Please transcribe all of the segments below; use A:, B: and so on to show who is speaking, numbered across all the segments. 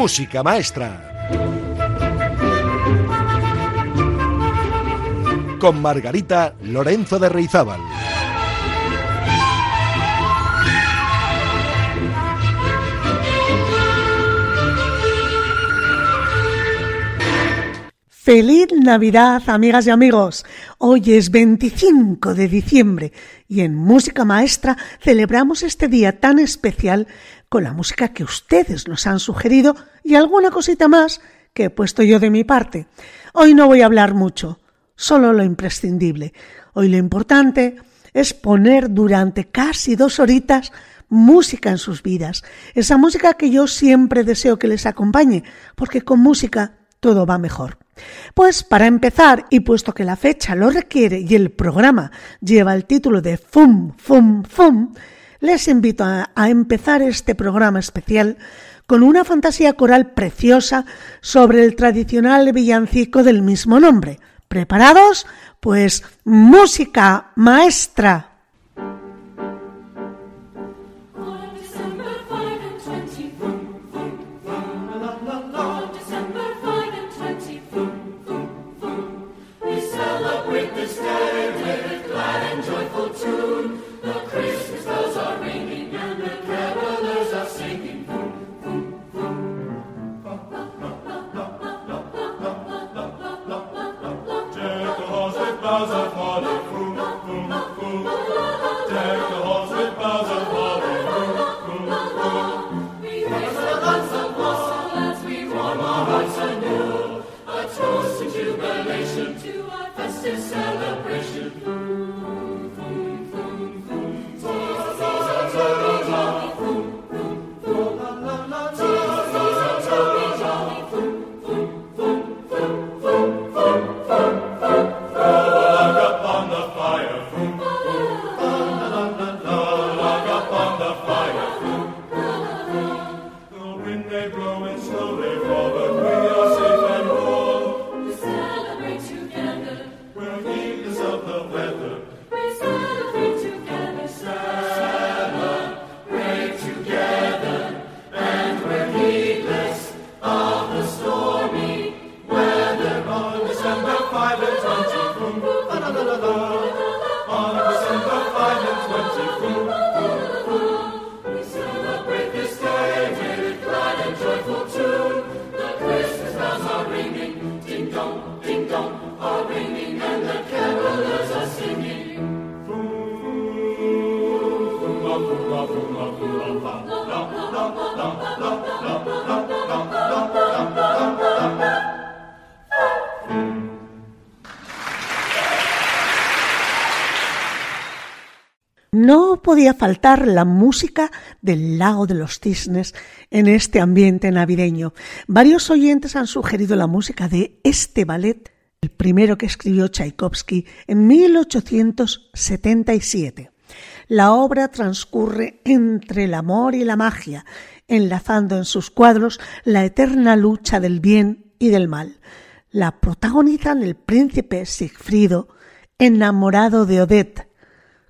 A: Música Maestra. Con Margarita Lorenzo de Reizábal.
B: Feliz Navidad, amigas y amigos. Hoy es 25 de diciembre y en Música Maestra celebramos este día tan especial con la música que ustedes nos han sugerido y alguna cosita más que he puesto yo de mi parte. Hoy no voy a hablar mucho, solo lo imprescindible. Hoy lo importante es poner durante casi dos horitas música en sus vidas, esa música que yo siempre deseo que les acompañe, porque con música todo va mejor. Pues para empezar, y puesto que la fecha lo requiere y el programa lleva el título de FUM, FUM, FUM, les invito a, a, empezar este programa especial con una fantasía coral preciosa sobre el tradicional villancico del mismo nombre. ¿Preparados? Pues música maestra. Faltar la música del lago de los cisnes en este ambiente navideño. Varios oyentes han sugerido la música de este ballet, el primero que escribió Tchaikovsky en 1877. La obra transcurre entre el amor y la magia, enlazando en sus cuadros la eterna lucha del bien y del mal. La protagonizan el príncipe Sigfrido, enamorado de Odette,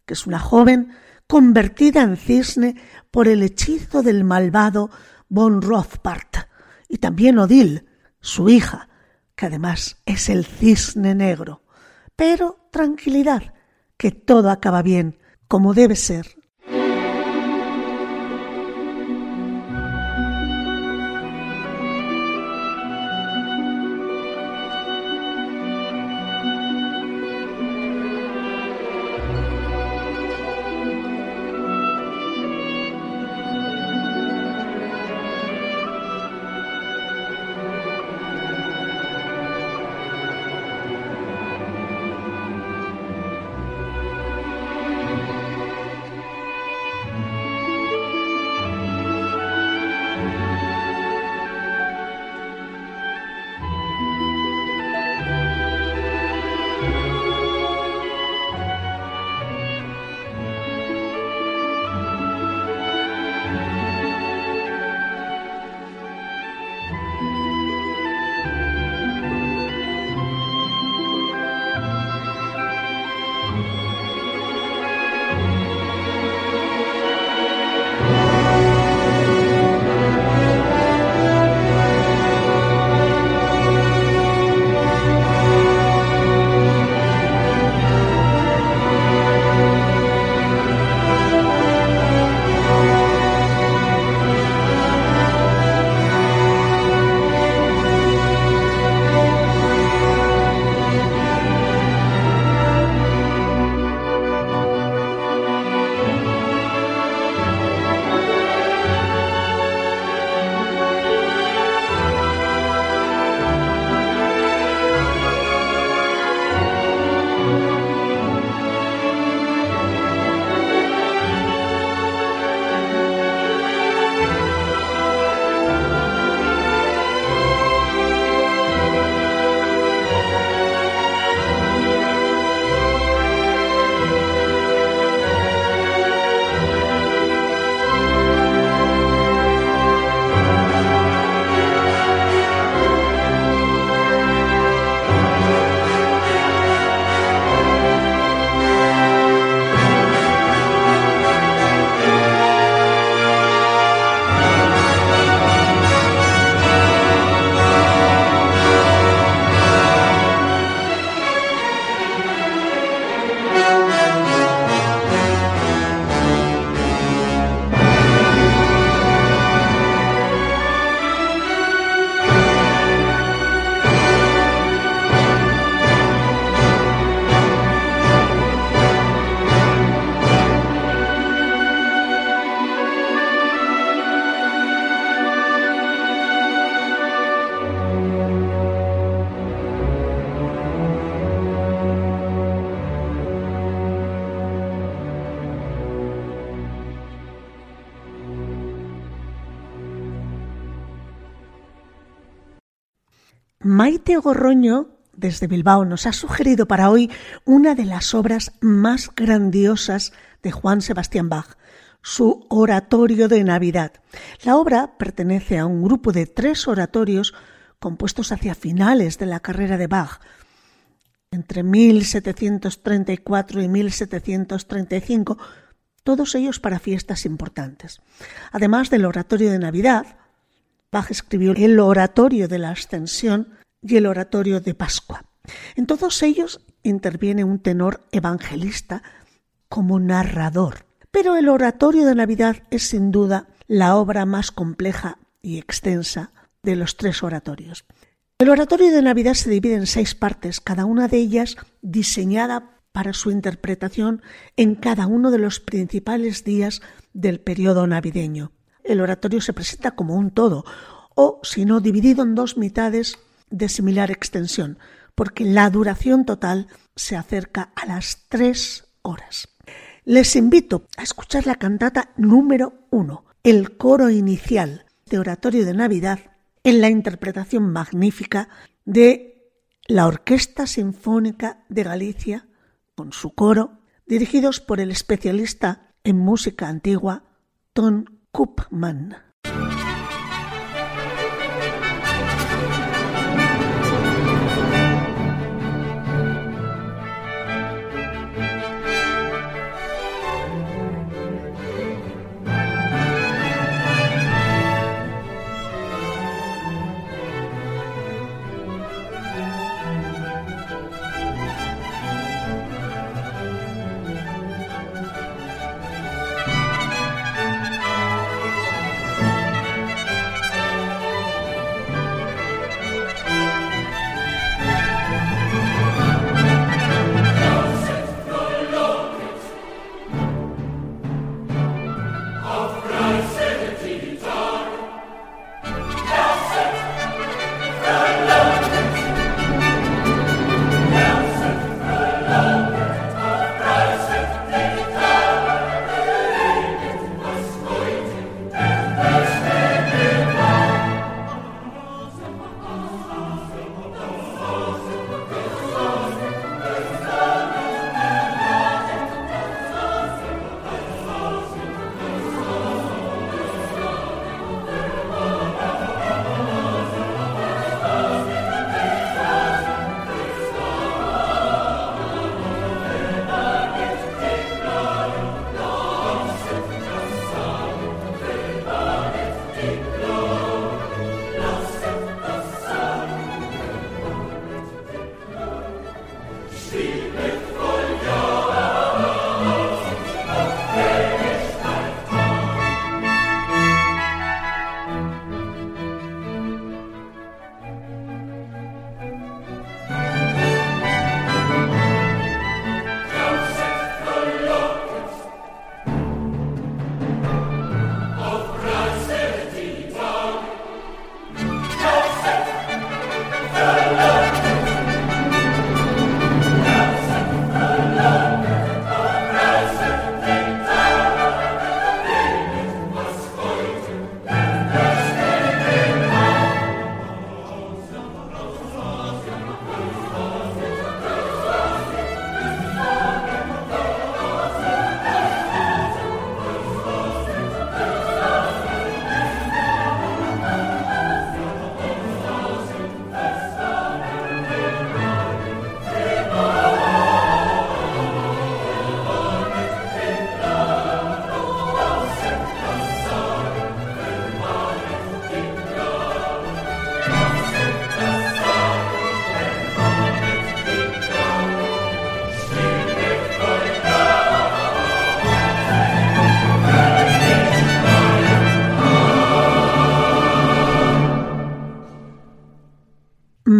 B: que es una joven convertida en cisne por el hechizo del malvado von Rothbart, y también Odile, su hija, que además es el cisne negro. Pero tranquilidad, que todo acaba bien, como debe ser. Maite Gorroño, desde Bilbao, nos ha sugerido para hoy una de las obras más grandiosas de Juan Sebastián Bach, su Oratorio de Navidad. La obra pertenece a un grupo de tres oratorios compuestos hacia finales de la carrera de Bach, entre 1734 y 1735, todos ellos para fiestas importantes. Además del oratorio de Navidad, Bach escribió el oratorio de la Ascensión y el oratorio de Pascua. En todos ellos interviene un tenor evangelista como narrador. Pero el oratorio de Navidad es sin duda la obra más compleja y extensa de los tres oratorios. El oratorio de Navidad se divide en seis partes, cada una de ellas diseñada para su interpretación en cada uno de los principales días del periodo navideño. El oratorio se presenta como un todo, o si no, dividido en dos mitades de similar extensión, porque la duración total se acerca a las tres horas. Les invito a escuchar la cantata número uno, el coro inicial de Oratorio de Navidad, en la interpretación magnífica de la Orquesta Sinfónica de Galicia, con su coro, dirigidos por el especialista en música antigua Ton Koopman.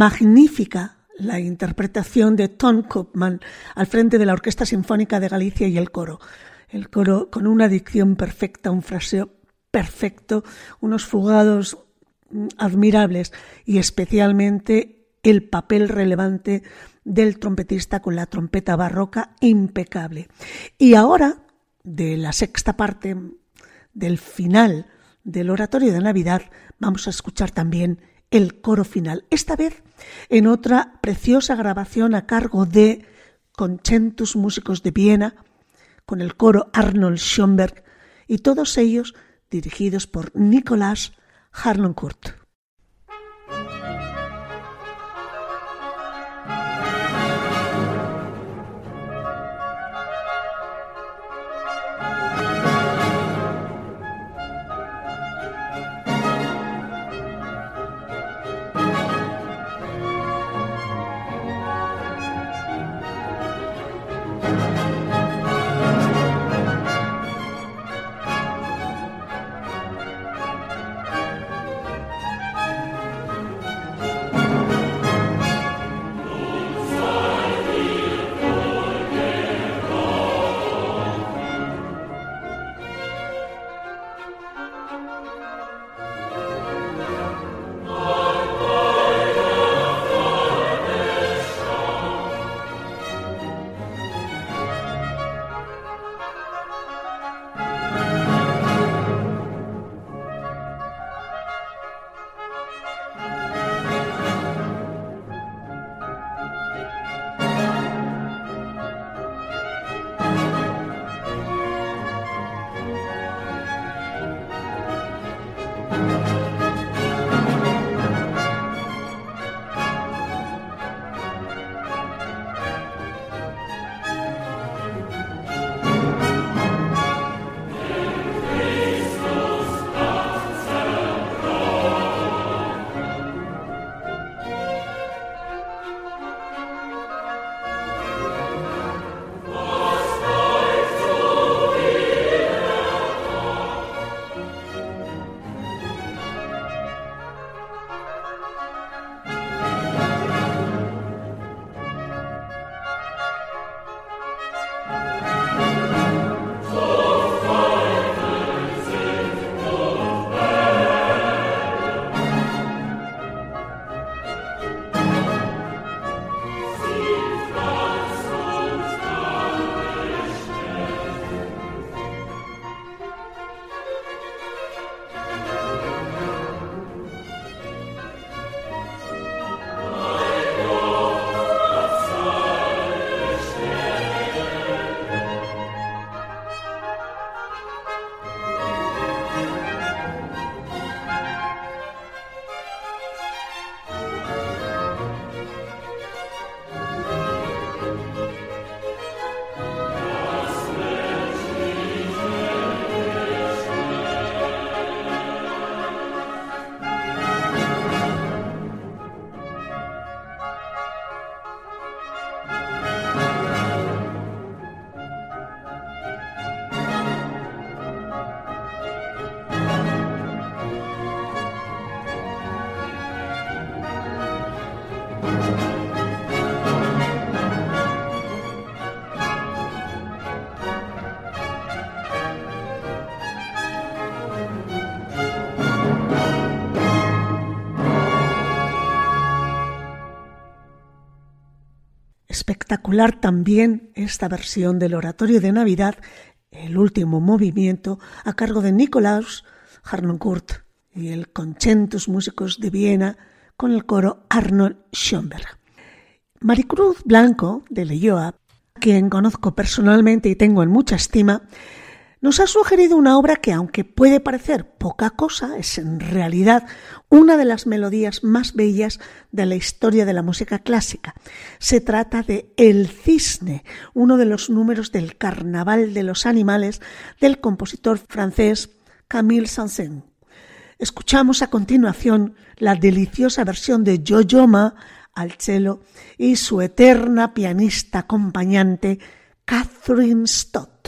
B: Magnífica la interpretación de Tom Koopman al frente de la Orquesta Sinfónica de Galicia y el coro. El coro con una dicción perfecta, un fraseo perfecto, unos fugados admirables y especialmente el papel relevante del trompetista con la trompeta barroca impecable. Y ahora, de la sexta parte del final del oratorio de Navidad, vamos a escuchar también el coro final, esta vez en otra preciosa grabación a cargo de Conchentus Músicos de Viena, con el coro Arnold Schoenberg y todos ellos dirigidos por Nicolás Harnoncourt. Espectacular también esta versión del oratorio de Navidad, el último movimiento, a cargo de Nikolaus Harnoncourt y el Conchentus Músicos de Viena con el coro Arnold Schoenberg. Maricruz Blanco, de Leyoa, quien conozco personalmente y tengo en mucha estima, nos ha sugerido una obra que, aunque puede parecer poca cosa, es en realidad una de las melodías más bellas de la historia de la música clásica. Se trata de El Cisne, uno de los números del Carnaval de los Animales del compositor francés Camille Saint-Saëns. Escuchamos a continuación la deliciosa versión de Jojo Ma al cello y su eterna pianista acompañante Catherine Stott.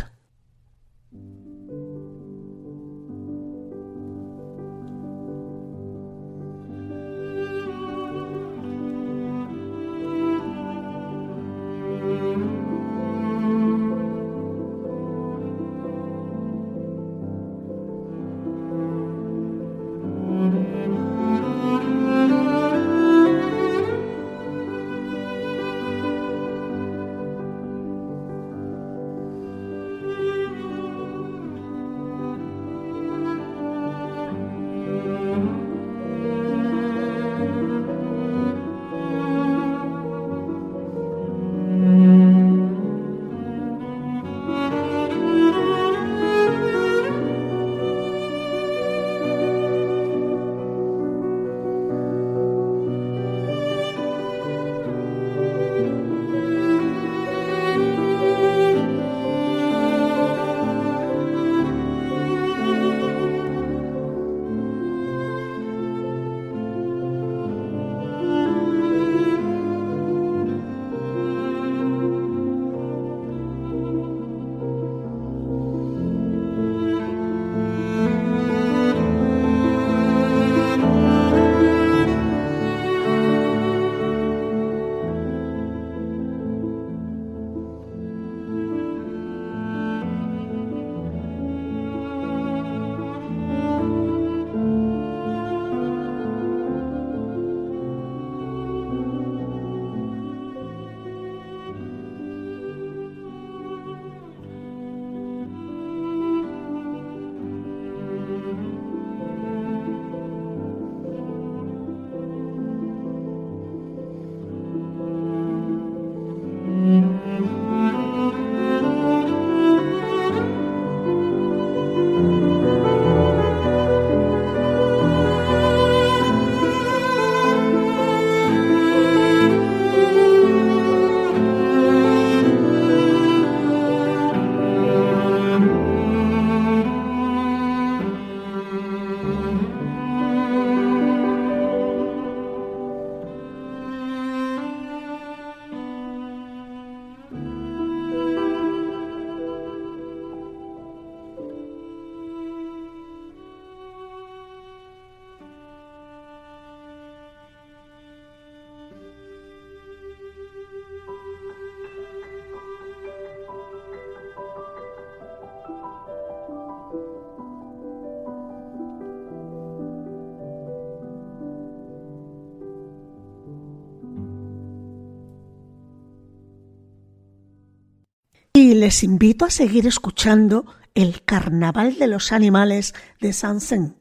B: Les invito a seguir escuchando el Carnaval de los Animales de Sansen.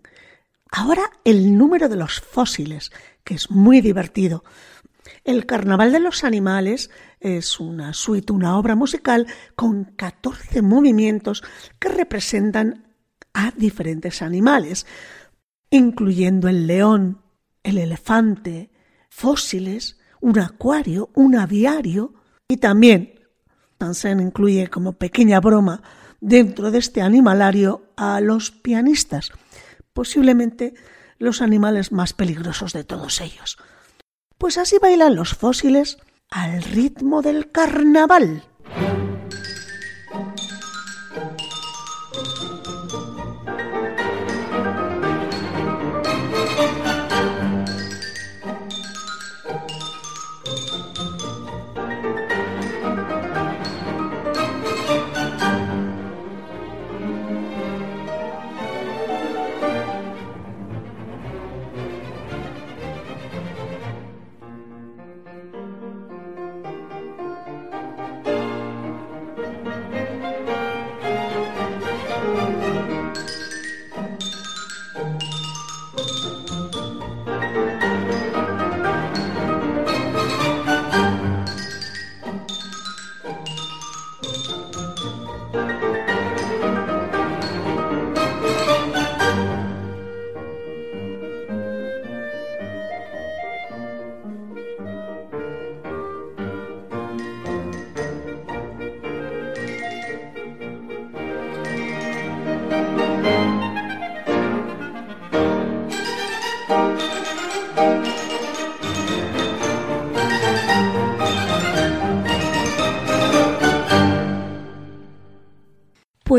B: Ahora el número de los fósiles, que es muy divertido. El Carnaval de los Animales es una suite, una obra musical con 14 movimientos que representan a diferentes animales, incluyendo el león, el elefante, fósiles, un acuario, un aviario y también Tansen incluye como pequeña broma dentro de este animalario a los pianistas, posiblemente los animales más peligrosos de todos ellos. Pues así bailan los fósiles al ritmo del carnaval.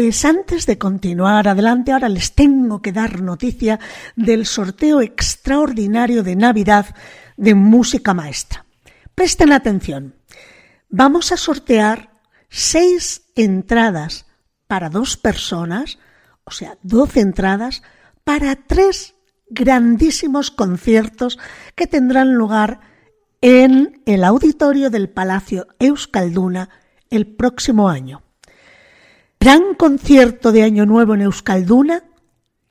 B: Pues antes de continuar adelante, ahora les tengo que dar noticia del sorteo extraordinario de Navidad de música maestra. Presten atención. Vamos a sortear seis entradas para dos personas, o sea, doce entradas para tres grandísimos conciertos que tendrán lugar en el auditorio del Palacio Euskalduna el próximo año gran concierto de Año Nuevo en Euskalduna,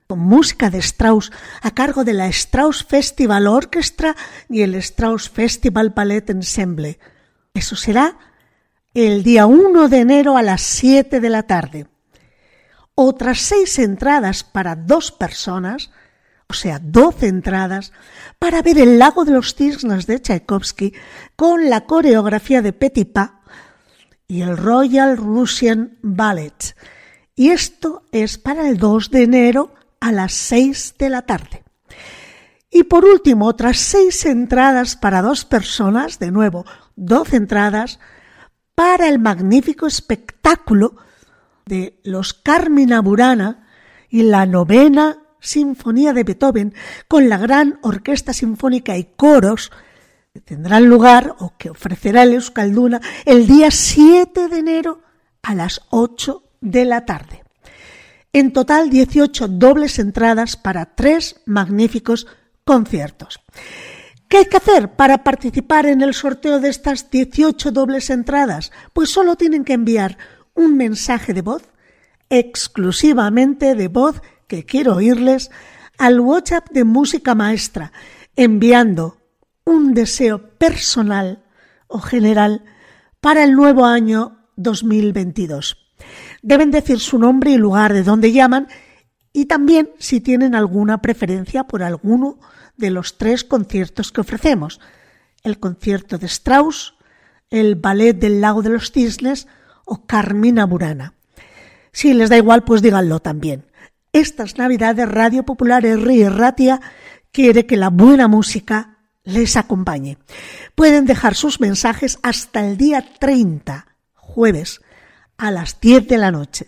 B: con música de Strauss a cargo de la Strauss Festival Orchestra y el Strauss Festival Ballet Ensemble. Eso será el día 1 de enero a las 7 de la tarde. Otras seis entradas para dos personas, o sea, 12 entradas, para ver el lago de los cisnes de Tchaikovsky con la coreografía de Petipa y el Royal Russian Ballet. Y esto es para el 2 de enero a las 6 de la tarde. Y por último, otras seis entradas para dos personas, de nuevo, 12 entradas, para el magnífico espectáculo de los Carmina Burana y la novena Sinfonía de Beethoven con la gran orquesta sinfónica y coros tendrán lugar o que ofrecerá el Euskalduna el día 7 de enero a las 8 de la tarde. En total 18 dobles entradas para tres magníficos conciertos. ¿Qué hay que hacer para participar en el sorteo de estas 18 dobles entradas? Pues solo tienen que enviar un mensaje de voz, exclusivamente de voz que quiero oírles, al WhatsApp de Música Maestra, enviando un deseo personal o general para el nuevo año 2022. Deben decir su nombre y lugar de donde llaman y también si tienen alguna preferencia por alguno de los tres conciertos que ofrecemos. El concierto de Strauss, el ballet del lago de los cisnes o Carmina Burana. Si les da igual, pues díganlo también. Estas Navidades Radio Popular R. Ratia quiere que la buena música les acompañe. Pueden dejar sus mensajes hasta el día 30, jueves, a las 10 de la noche.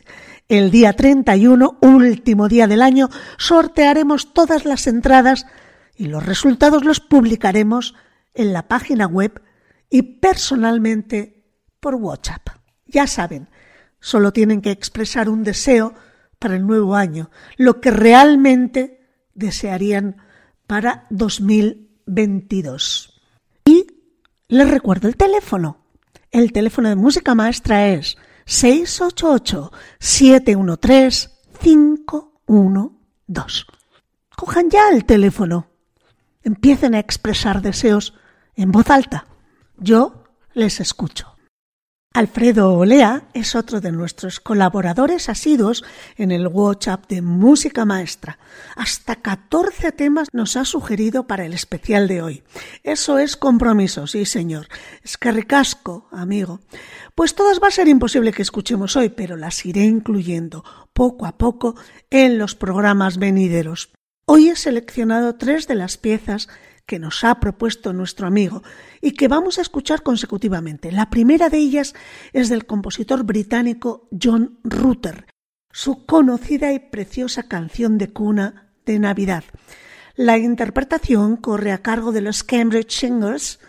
B: El día 31, último día del año, sortearemos todas las entradas y los resultados los publicaremos en la página web y personalmente por WhatsApp. Ya saben, solo tienen que expresar un deseo para el nuevo año, lo que realmente desearían para 2020. 22. Y les recuerdo el teléfono. El teléfono de música maestra es 688-713-512. Cojan ya el teléfono. Empiecen a expresar deseos en voz alta. Yo les escucho. Alfredo Olea es otro de nuestros colaboradores asiduos en el WhatsApp de Música Maestra. Hasta 14 temas nos ha sugerido para el especial de hoy. Eso es compromiso, sí señor. Es que ricasco, amigo. Pues todas va a ser imposible que escuchemos hoy, pero las iré incluyendo poco a poco en los programas venideros. Hoy he seleccionado tres de las piezas que nos ha propuesto nuestro amigo y que vamos a escuchar consecutivamente. La primera de ellas es del compositor británico John Rutter, su conocida y preciosa canción de cuna de Navidad. La interpretación corre a cargo de los Cambridge Singers,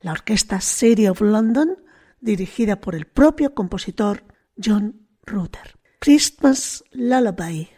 B: la orquesta City of London, dirigida por el propio compositor John Rutter. Christmas Lullaby.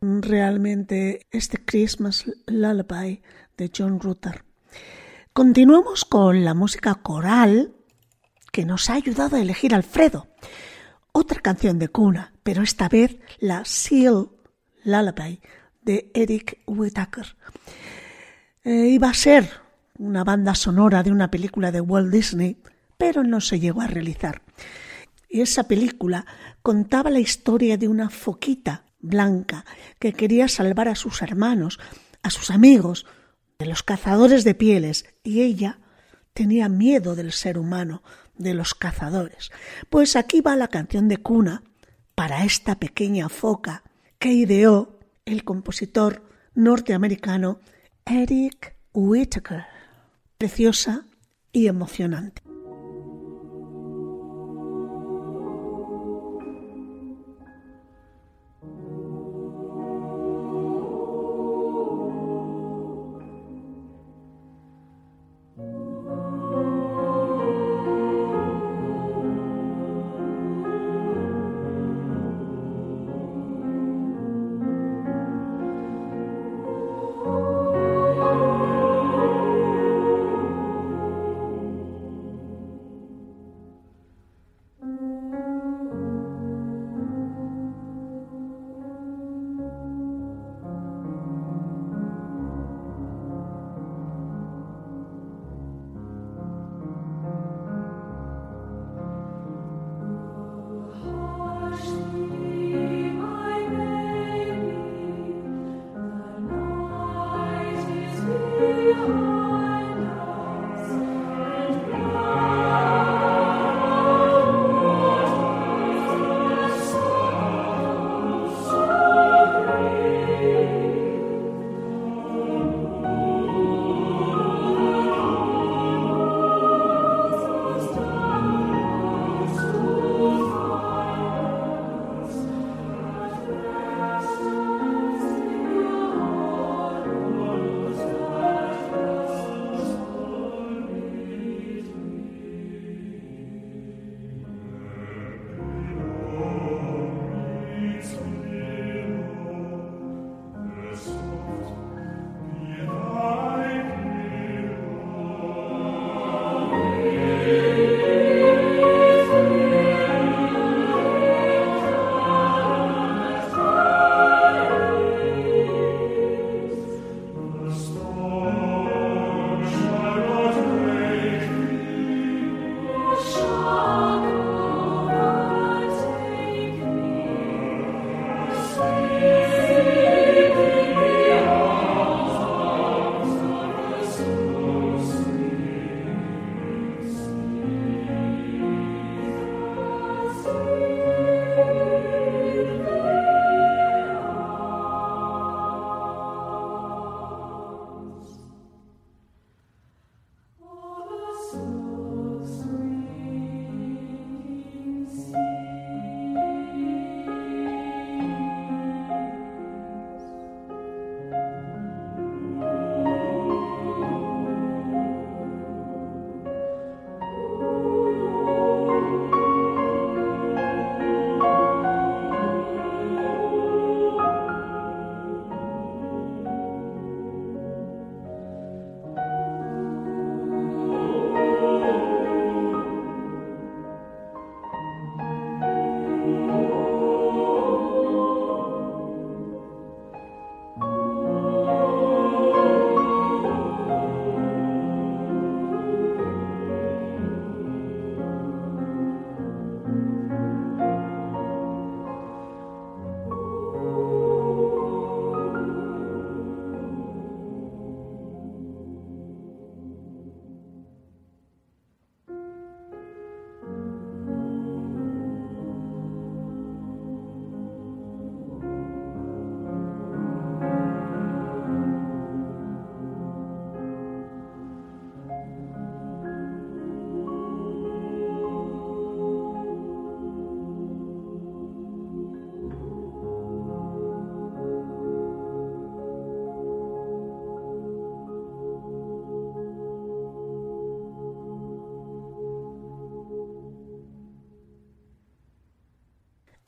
B: Realmente este Christmas Lullaby de John Rutter. Continuamos con la música coral que nos ha ayudado a elegir Alfredo. Otra canción de cuna, pero esta vez la Seal Lullaby de Eric Whittaker. Eh, iba a ser una banda sonora de una película de Walt Disney, pero no se llegó a realizar. Y esa película contaba la historia de una foquita blanca que quería salvar a sus hermanos, a sus amigos, de los cazadores de pieles, y ella tenía miedo del ser humano, de los cazadores. Pues aquí va la canción de cuna para esta pequeña foca que ideó el compositor norteamericano Eric Whittaker. Preciosa y emocionante.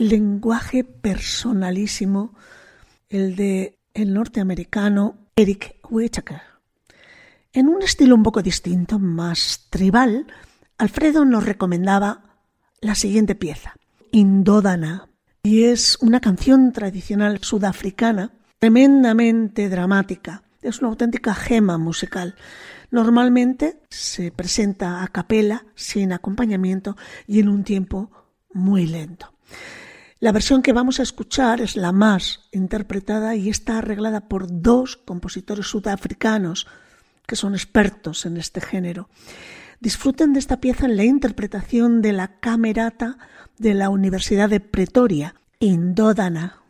B: Lenguaje personalísimo, el de el norteamericano Eric Whittaker. En un estilo un poco distinto, más tribal, Alfredo nos recomendaba la siguiente pieza, Indódana, y es una canción tradicional sudafricana tremendamente dramática. Es una auténtica gema musical. Normalmente se presenta a capela, sin acompañamiento y en un tiempo muy lento. La versión que vamos a escuchar es la más interpretada y está arreglada por dos compositores sudafricanos que son expertos en este género. Disfruten de esta pieza en la interpretación de la camerata de la Universidad de Pretoria, Indódana.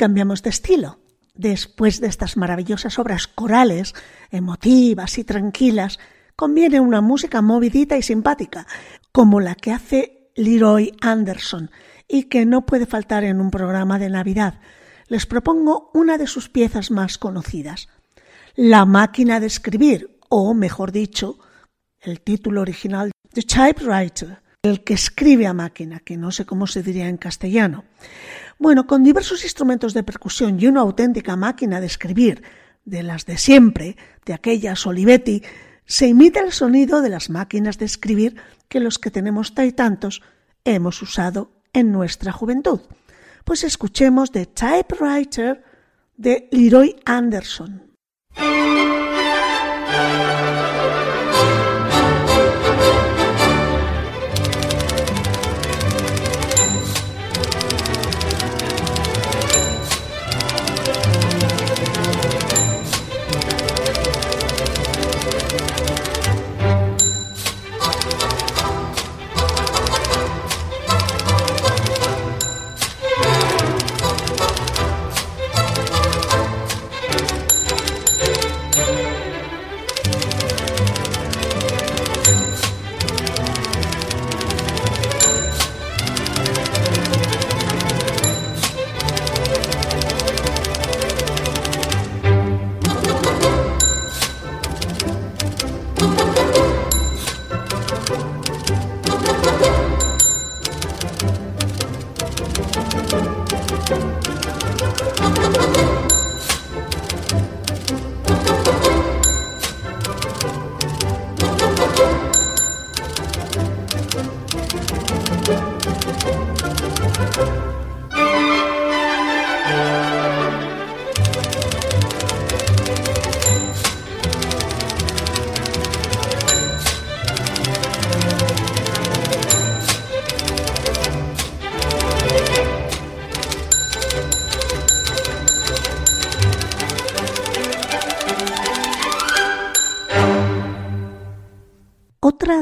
B: Cambiamos de estilo. Después de estas maravillosas obras corales, emotivas y tranquilas, conviene una música movidita y simpática, como la que hace Leroy Anderson y que no puede faltar en un programa de Navidad. Les propongo una de sus piezas más conocidas, La máquina de escribir, o mejor dicho, el título original, The Typewriter, el que escribe a máquina, que no sé cómo se diría en castellano. Bueno, con diversos instrumentos de percusión y una auténtica máquina de escribir, de las de siempre, de aquellas Olivetti, se imita el sonido de las máquinas de escribir que los que tenemos tantos hemos usado en nuestra juventud. Pues escuchemos The Typewriter de Leroy Anderson.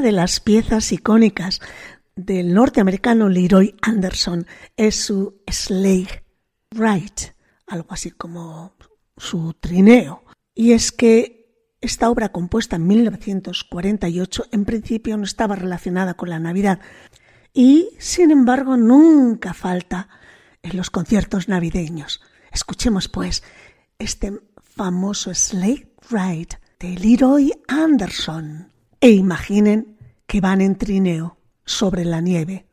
B: De las piezas icónicas del norteamericano Leroy Anderson es su Sleigh Ride, algo así como su trineo. Y es que esta obra compuesta en 1948 en principio no estaba relacionada con la Navidad y sin embargo nunca falta en los conciertos navideños. Escuchemos pues este famoso Sleigh Ride de Leroy Anderson e imaginen que van en trineo sobre la nieve.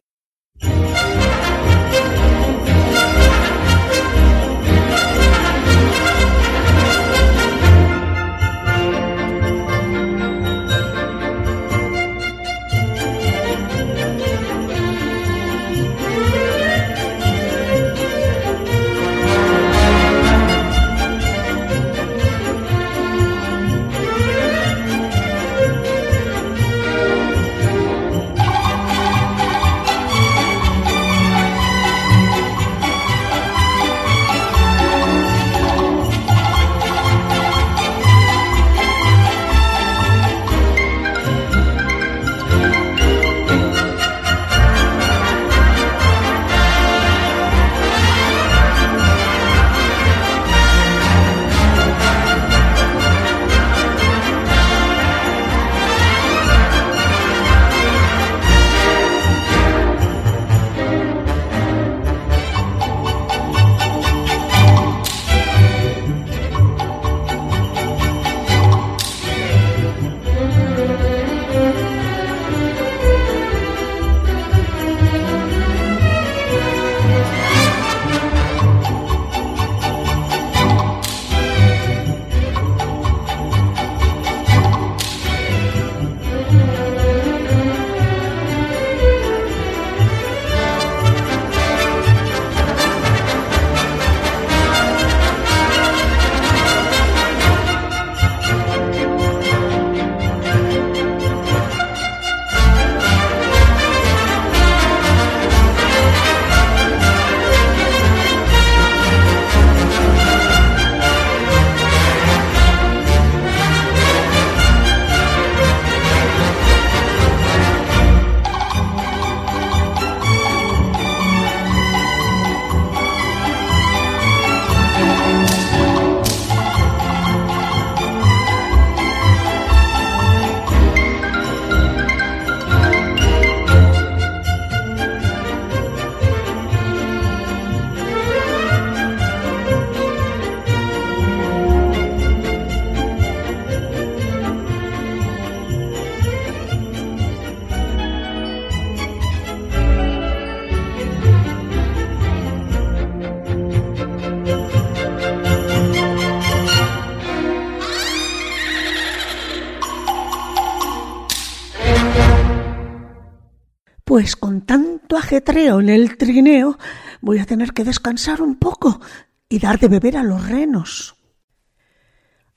B: En el trineo, voy a tener que descansar un poco y dar de beber a los renos.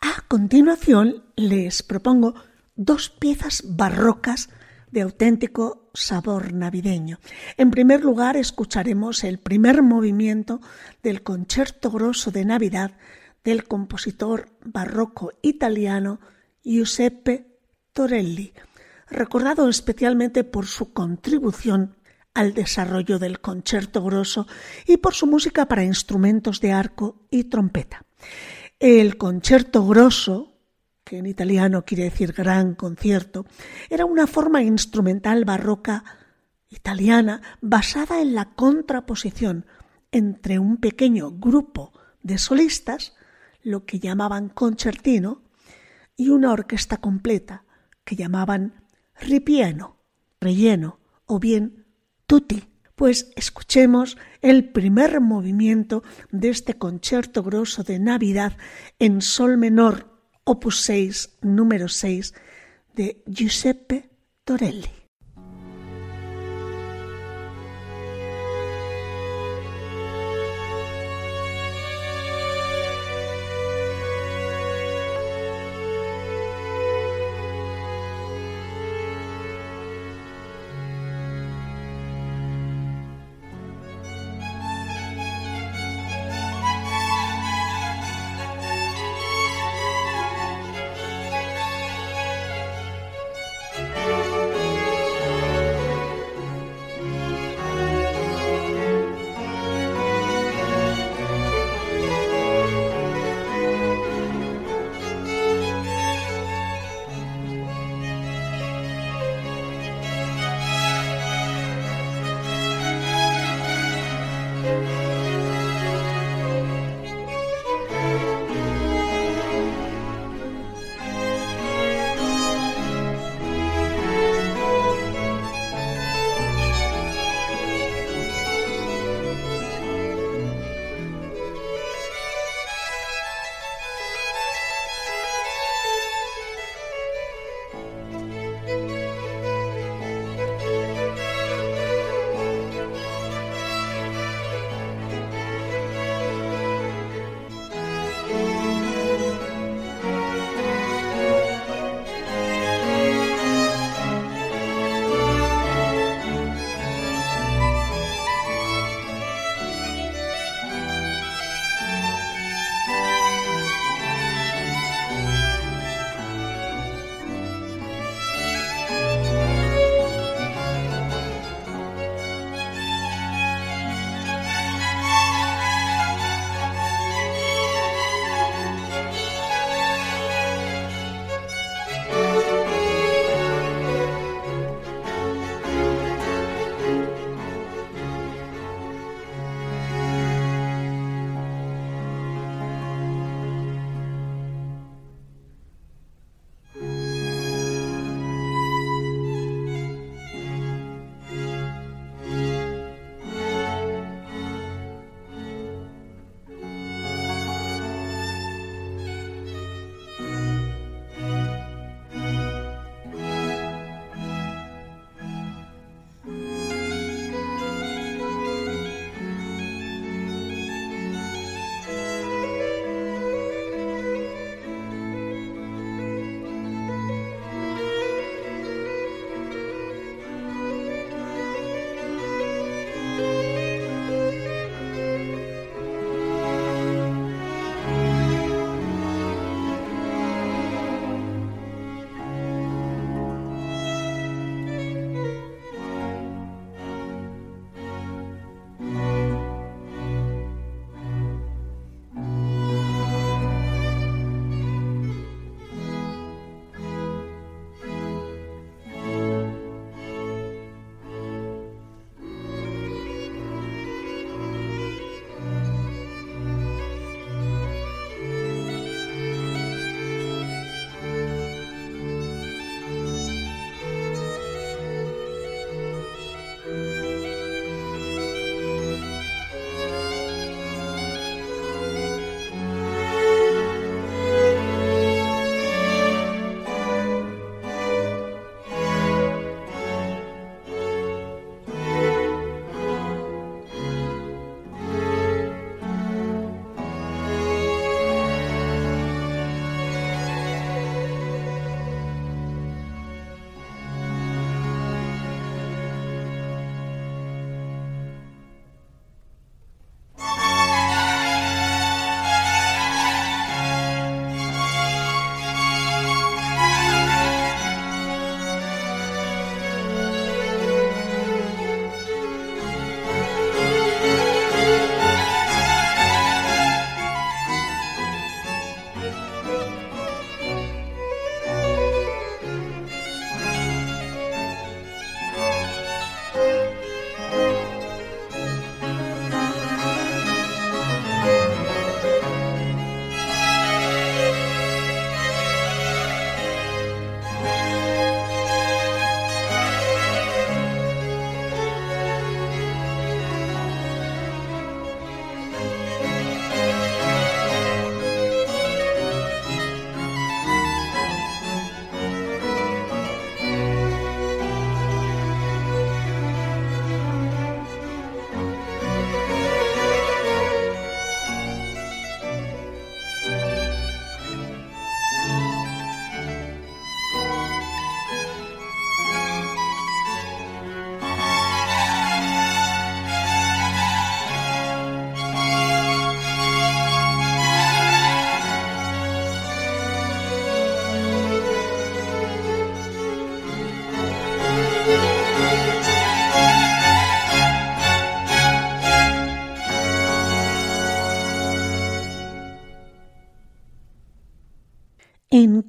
B: A continuación les propongo dos piezas barrocas de auténtico sabor navideño. En primer lugar, escucharemos el primer movimiento del Concerto Grosso de Navidad del compositor barroco italiano Giuseppe Torelli, recordado especialmente por su contribución al desarrollo del concierto grosso y por su música para instrumentos de arco y trompeta. El concierto grosso, que en italiano quiere decir gran concierto, era una forma instrumental barroca italiana basada en la contraposición entre un pequeño grupo de solistas, lo que llamaban concertino, y una orquesta completa, que llamaban ripieno, relleno o bien tutti. Pues escuchemos el primer movimiento de este concierto grosso de Navidad en sol menor, opus 6, número 6, de Giuseppe Torelli.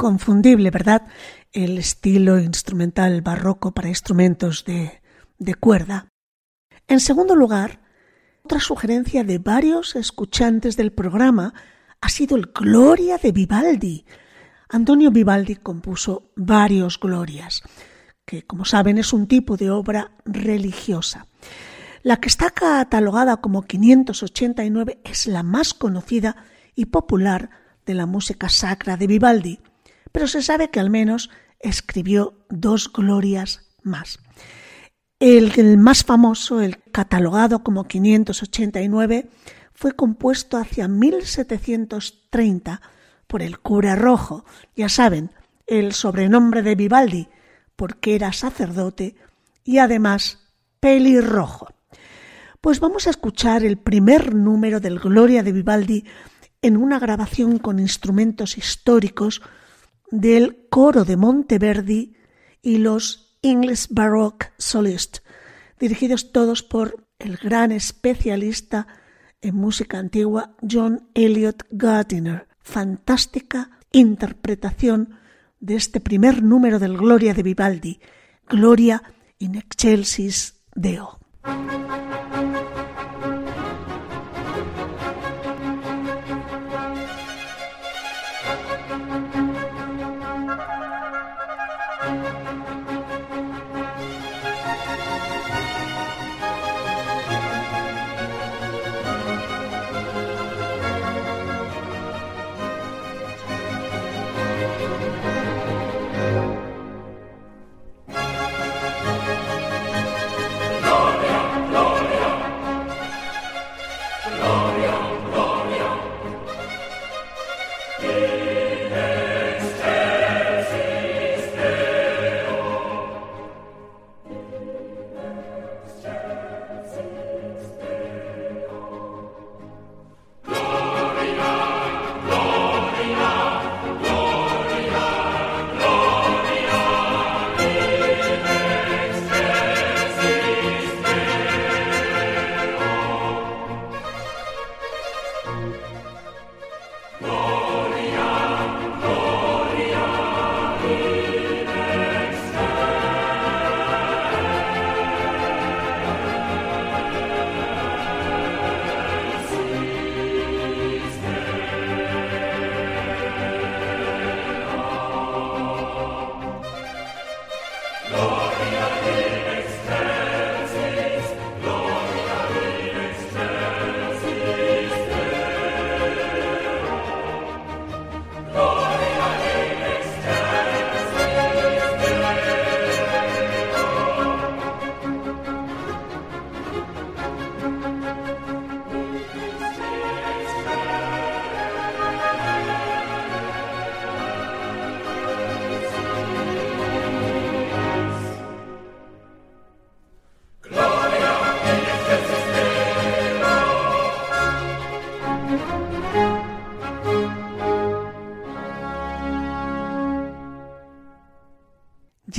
B: Inconfundible, ¿verdad? El estilo instrumental barroco para instrumentos de, de cuerda. En segundo lugar, otra sugerencia de varios escuchantes del programa ha sido el Gloria de Vivaldi. Antonio Vivaldi compuso varios glorias, que como saben es un tipo de obra religiosa. La que está catalogada como 589 es la más conocida y popular de la música sacra de Vivaldi, pero se sabe que al menos escribió dos glorias más. El, más famoso, el catalogado como 589, fue compuesto hacia 1730 por el cura rojo, ya saben, el sobrenombre de Vivaldi, porque era sacerdote y además pelirrojo. Pues vamos a escuchar el primer número del Gloria de Vivaldi en una grabación con instrumentos históricos del coro de Monteverdi y los English Baroque Solists, dirigidos todos por el gran especialista en música antigua John Elliot Gardiner. Fantástica interpretación de este primer número del Gloria de Vivaldi, Gloria in excelsis Deo.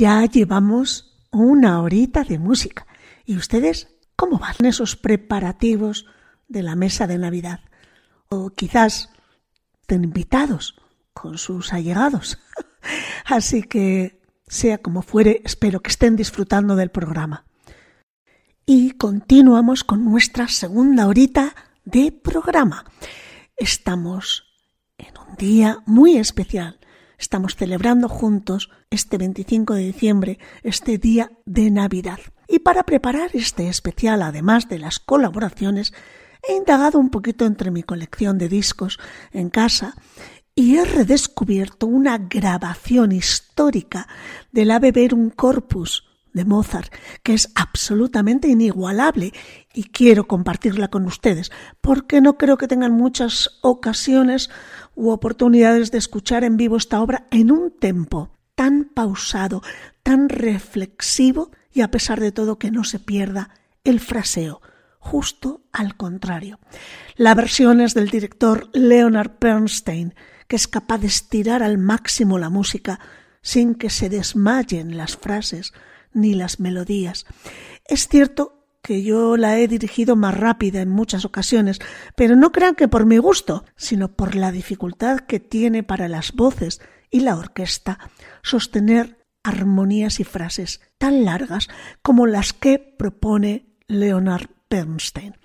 B: Ya llevamos una horita de música. ¿Y ustedes cómo van esos preparativos de la mesa de Navidad? O quizás estén invitados con sus allegados. Así que, sea como fuere, espero que estén disfrutando del programa. Y continuamos con nuestra segunda horita de programa. Estamos en un día muy especial estamos celebrando juntos este 25 de diciembre, este día de Navidad. Y para preparar este especial, además de las colaboraciones, he indagado un poquito entre mi colección de discos en casa y he redescubierto una grabación histórica del Ave Verum Corpus de Mozart, que es absolutamente inigualable y quiero compartirla con ustedes, porque no creo que tengan muchas ocasiones u oportunidades de escuchar en vivo esta obra en un tempo tan pausado, tan reflexivo y a pesar de todo que no se pierda el fraseo, justo al contrario. La versión es del director Leonard Bernstein, que es capaz de estirar al máximo la música sin que se desmayen las frases ni las melodías. Es cierto que yo la he dirigido más rápida en muchas ocasiones, pero no crean que por mi gusto, sino por la dificultad que tiene para las voces y la orquesta sostener armonías y frases tan largas como las que propone Leonard Bernstein.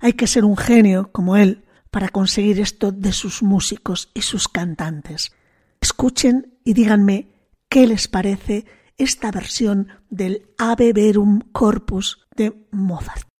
B: Hay que ser un genio como él para conseguir esto de sus músicos y sus cantantes. Escuchen y díganme qué les parece esta versión del Ave Verum Corpus de Mozart.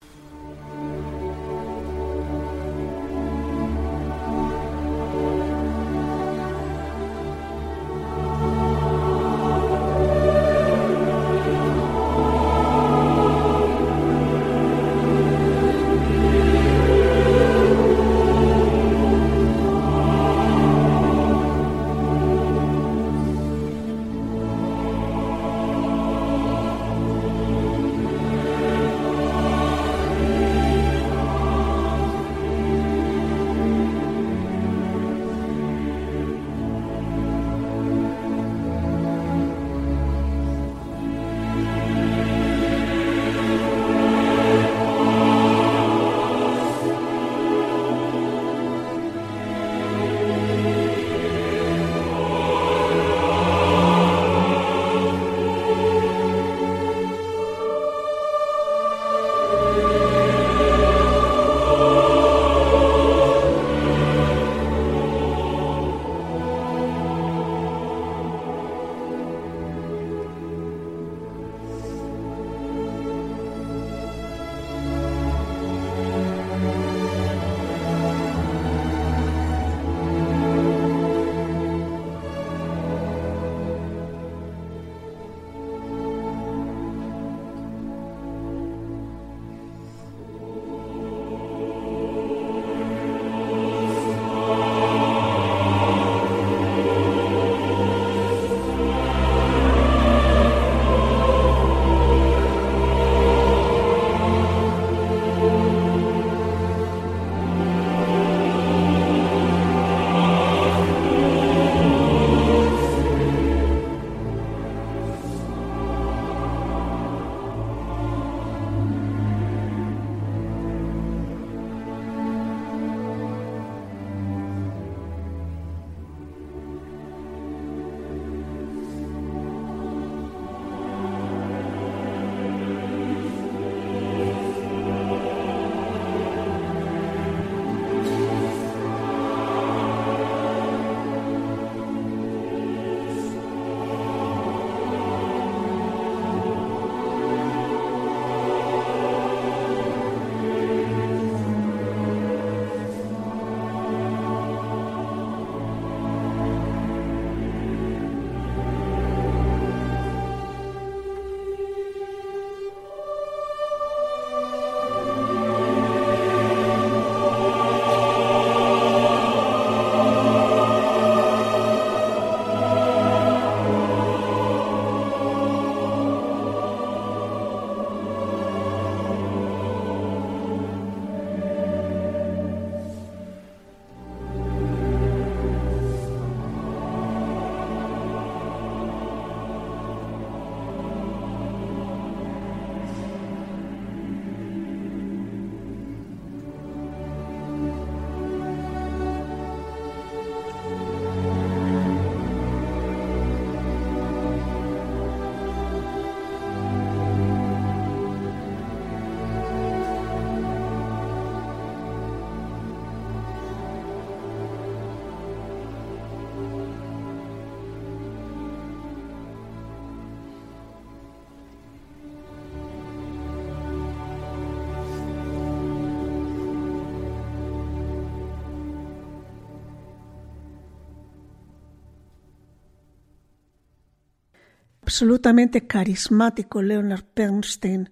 B: Absolutamente carismático Leonard Bernstein,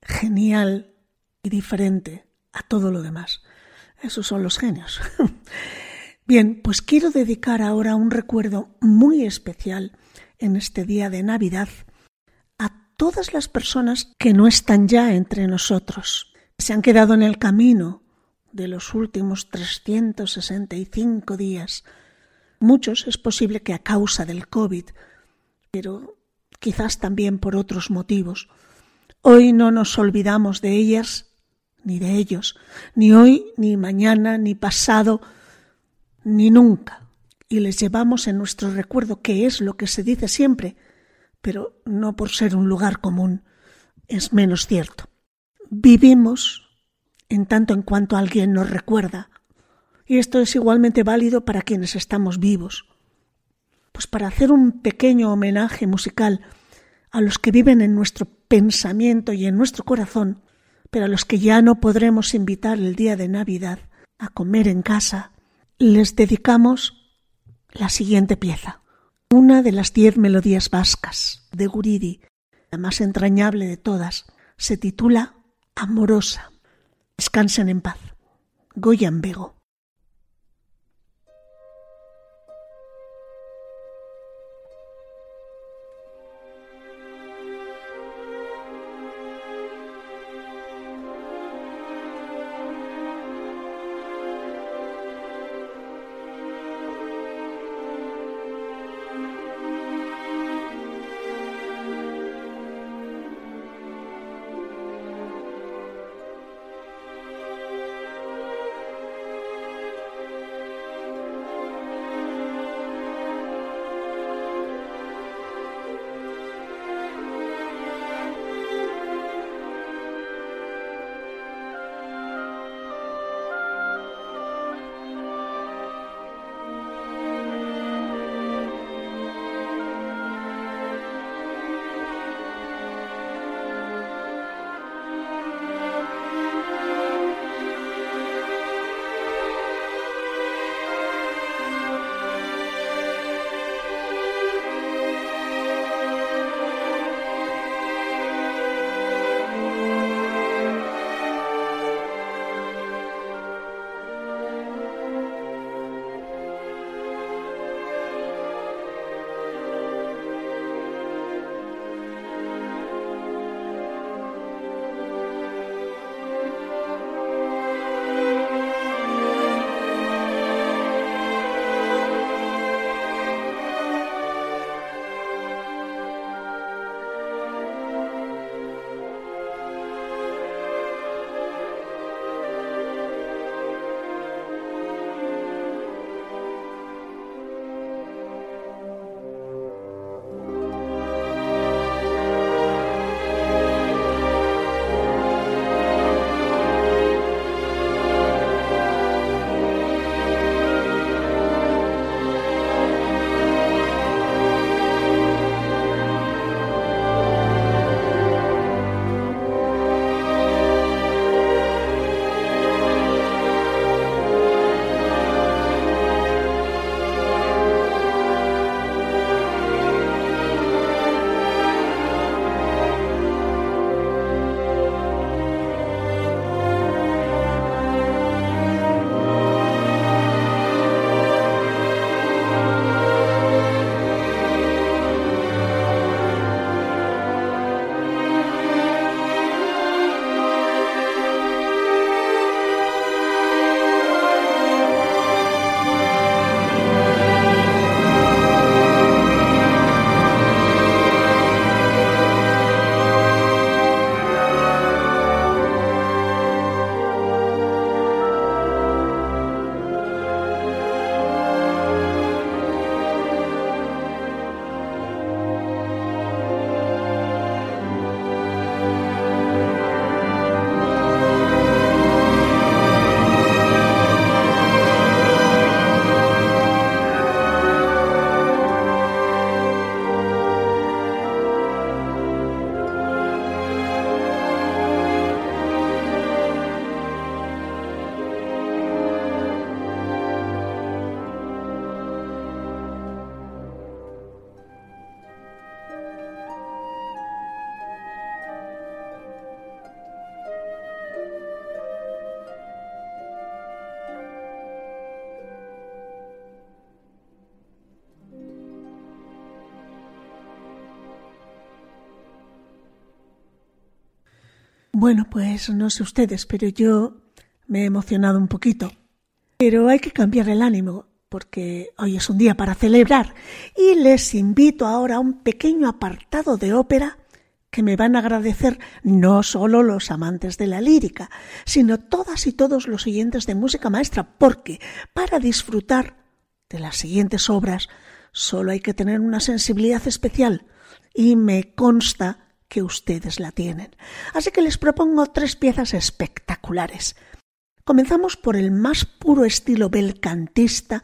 B: genial y diferente a todo lo demás. Esos son los genios. Bien, pues quiero dedicar ahora un recuerdo muy especial en este día de Navidad a todas las personas que no están ya entre nosotros, se han quedado en el camino de los últimos 365 días. Muchos es posible que a causa del COVID, pero quizás también por otros motivos. Hoy no nos olvidamos de ellas ni de ellos, ni hoy, ni mañana, ni pasado, ni nunca. y les llevamos en nuestro recuerdo, que es lo que se dice siempre, pero no por ser un lugar común, es menos cierto. Vivimos en tanto en cuanto alguien nos recuerda, y esto es igualmente válido para quienes estamos vivos. Pues para hacer un pequeño homenaje musical a los que viven en nuestro pensamiento y en nuestro corazón, pero a los que ya no podremos invitar el día de Navidad a comer en casa, les dedicamos la siguiente pieza, una de las diez melodías vascas de Guridi, la más entrañable de todas, se titula Amorosa. Descansen en paz. Goyan Bego. Bueno, pues no sé ustedes, pero yo me he emocionado un poquito. Pero hay que cambiar el ánimo, porque hoy es un día para celebrar, y les invito ahora a un pequeño apartado de ópera que me van a agradecer no solo los amantes de la lírica, sino todas y todos los oyentes de música maestra, porque para disfrutar de las siguientes obras solo hay que tener una sensibilidad especial y me consta que ustedes la tienen. Así que les propongo tres piezas espectaculares. Comenzamos por el más puro estilo belcantista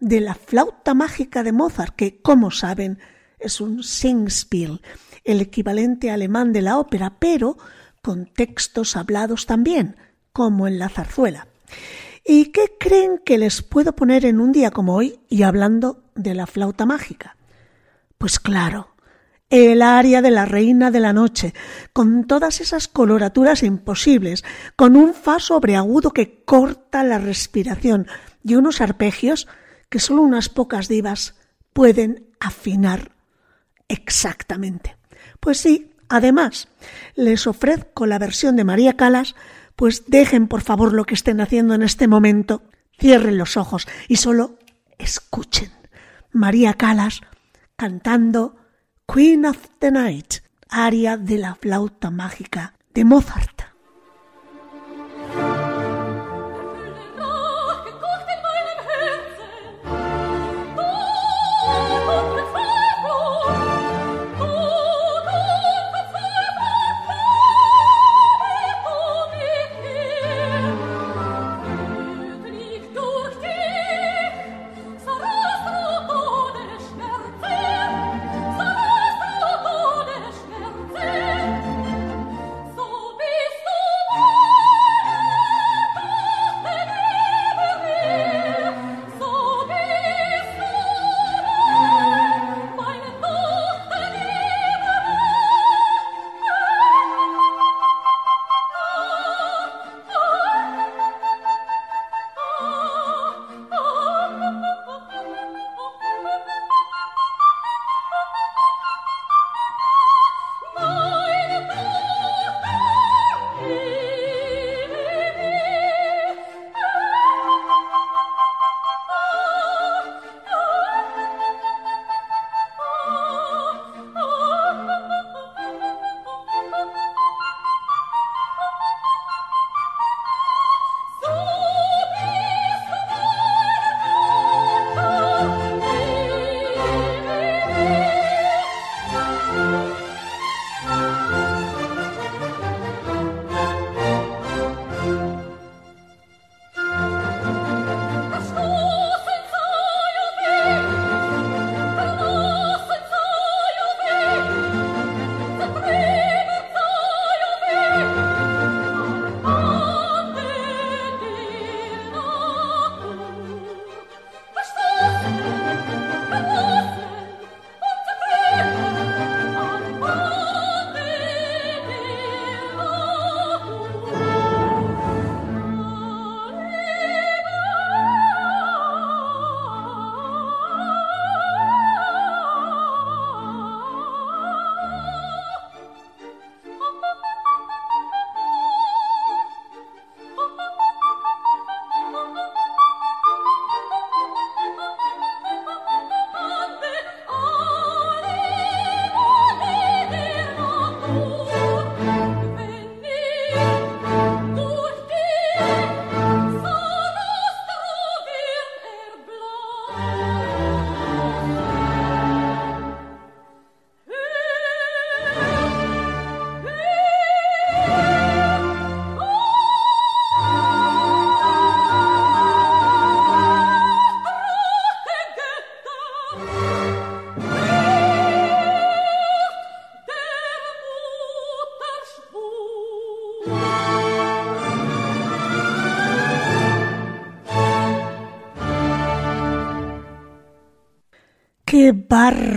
B: de la flauta mágica de Mozart, que, como saben, es un Singspiel, el equivalente alemán de la ópera, pero con textos hablados también, como en la zarzuela. ¿Y qué creen que les puedo poner en un día como hoy y hablando de la flauta mágica? Pues claro, el aria de la reina de la noche, con todas esas coloraturas imposibles, con un fa sobreagudo que corta la respiración y unos arpegios que solo unas pocas divas pueden afinar exactamente. Pues sí, además, les ofrezco la versión de María Calas, pues dejen por favor lo que estén haciendo en este momento, cierren los ojos y solo escuchen. María Calas cantando Queen of the Night, aria de la flauta mágica de Mozart.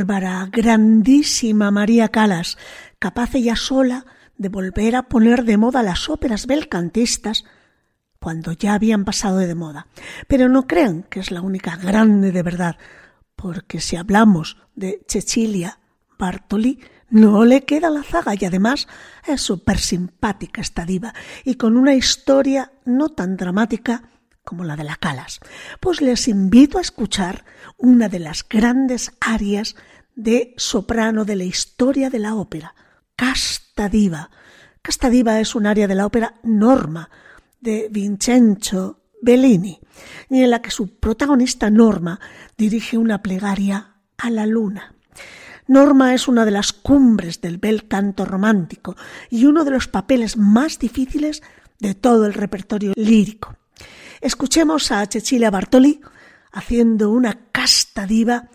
B: Bárbara, grandísima María Calas, capaz ella sola de volver a poner de moda las óperas belcantistas cuando ya habían pasado de moda. Pero no crean que es la única grande de verdad, porque si hablamos de Cecilia Bartoli, no le queda la zaga y además es súper simpática esta diva y con una historia no tan dramática como la de la Calas. Pues les invito a escuchar una de las grandes arias de soprano de la historia de la ópera, Casta Diva. Casta Diva es un aria de la ópera Norma de Vincenzo Bellini, y en la que su protagonista Norma dirige una plegaria a la luna. Norma es una de las cumbres del bel canto romántico y uno de los papeles más difíciles de todo el repertorio lírico. Escuchemos a Cecilia Bartoli haciendo una casta diva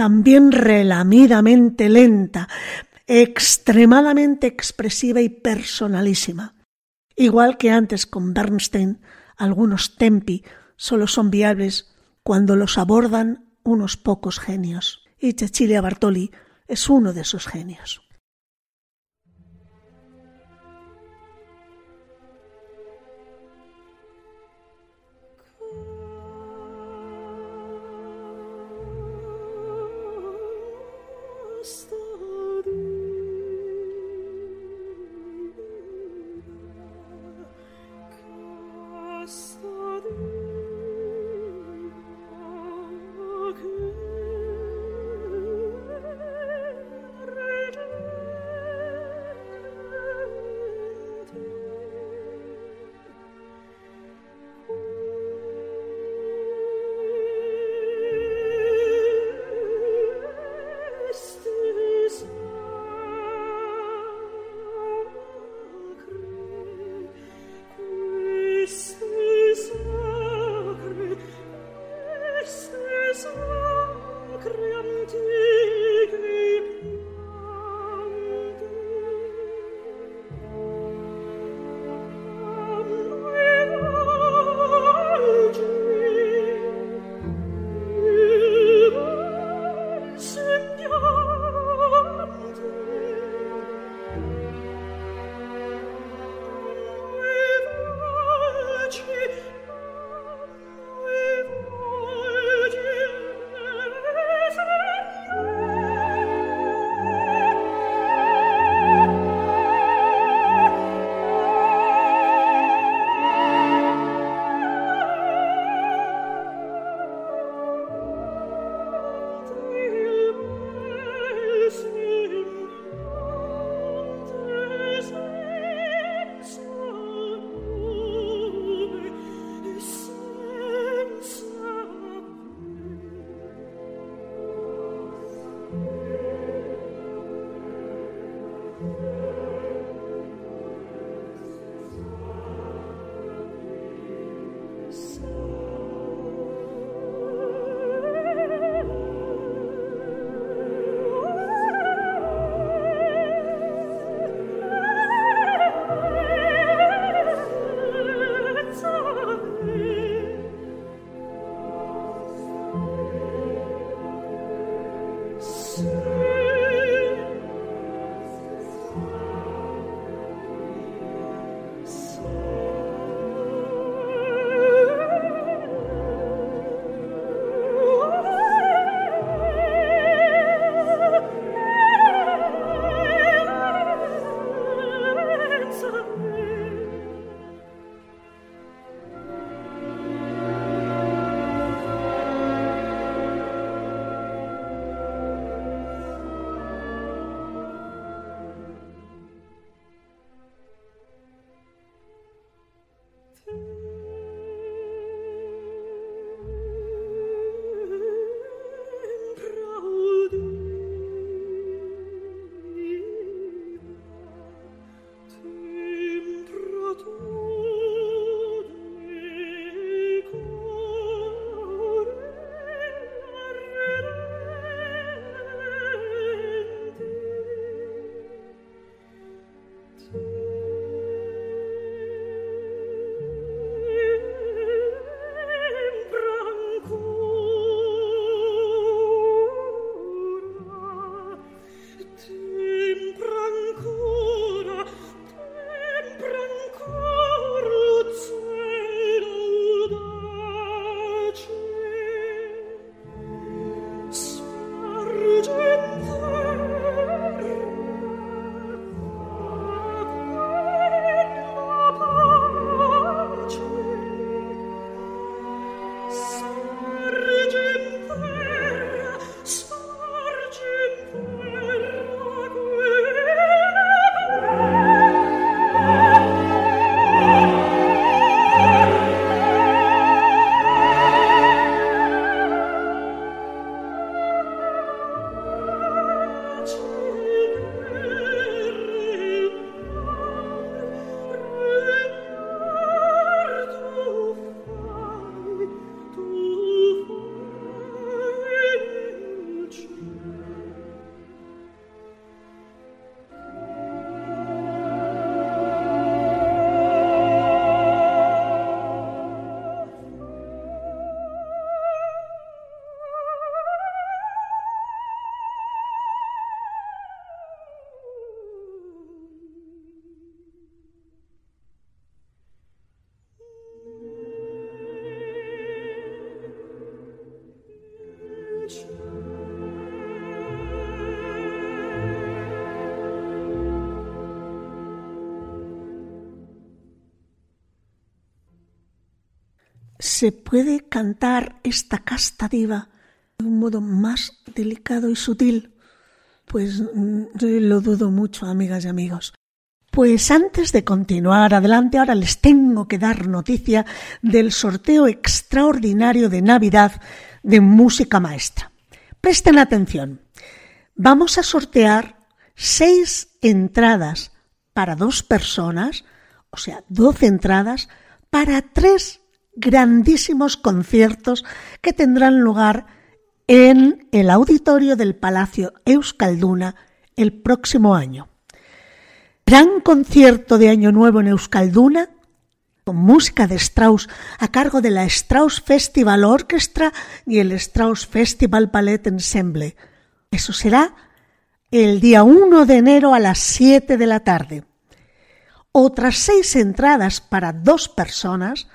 B: también relamidamente lenta, extremadamente expresiva y personalísima. Igual que antes con Bernstein, algunos tempi solo son viables cuando los abordan unos pocos genios. Y Cecilia Bartoli es uno de esos genios. ¿Se puede cantar esta casta diva de un modo más delicado y sutil? Pues mm, lo dudo mucho, amigas y amigos. Pues antes de continuar adelante, ahora les tengo que dar noticia del sorteo extraordinario de Navidad de música maestra. Presten atención. Vamos a sortear seis entradas para dos personas, o sea, doce entradas para tres grandísimos conciertos que tendrán lugar en el auditorio del Palacio Euskalduna el próximo año gran concierto de Año Nuevo en Euskalduna, con música de Strauss a cargo de la Strauss Festival Orchestra y el Strauss Festival Ballet Ensemble. Eso será el día 1 de enero a las 7 de la tarde. Otras seis entradas para dos personas,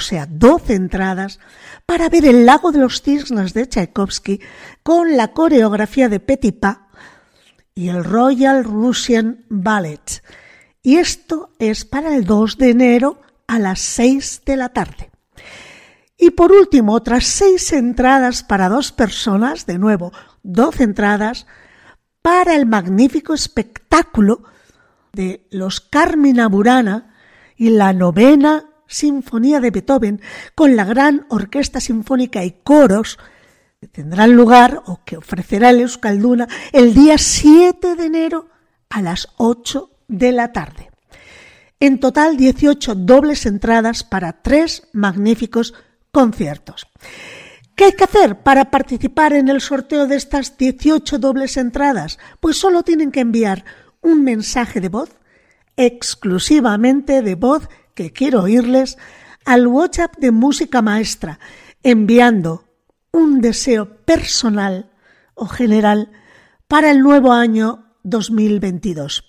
B: o sea, 12 entradas, para ver el lago de los cisnes de Tchaikovsky con la coreografía de Petipa y el Royal Russian Ballet. Y esto es para el 2 de enero a las 6 de la tarde. Y por último, otras seis entradas para dos personas, de nuevo, 12 entradas, para el magnífico espectáculo de los Carmina Burana y la novena Sinfonía de Beethoven con la gran orquesta sinfónica y coros que tendrán lugar o que ofrecerá el Euskalduna el día 7 de enero a las 8 de la tarde. En total 18 dobles entradas para tres magníficos conciertos. ¿Qué hay que hacer para participar en el sorteo de estas 18 dobles entradas? Pues solo tienen que enviar un mensaje de voz, exclusivamente de voz que quiero oírles, al WhatsApp de Música Maestra, enviando un deseo personal o general para el nuevo año 2022.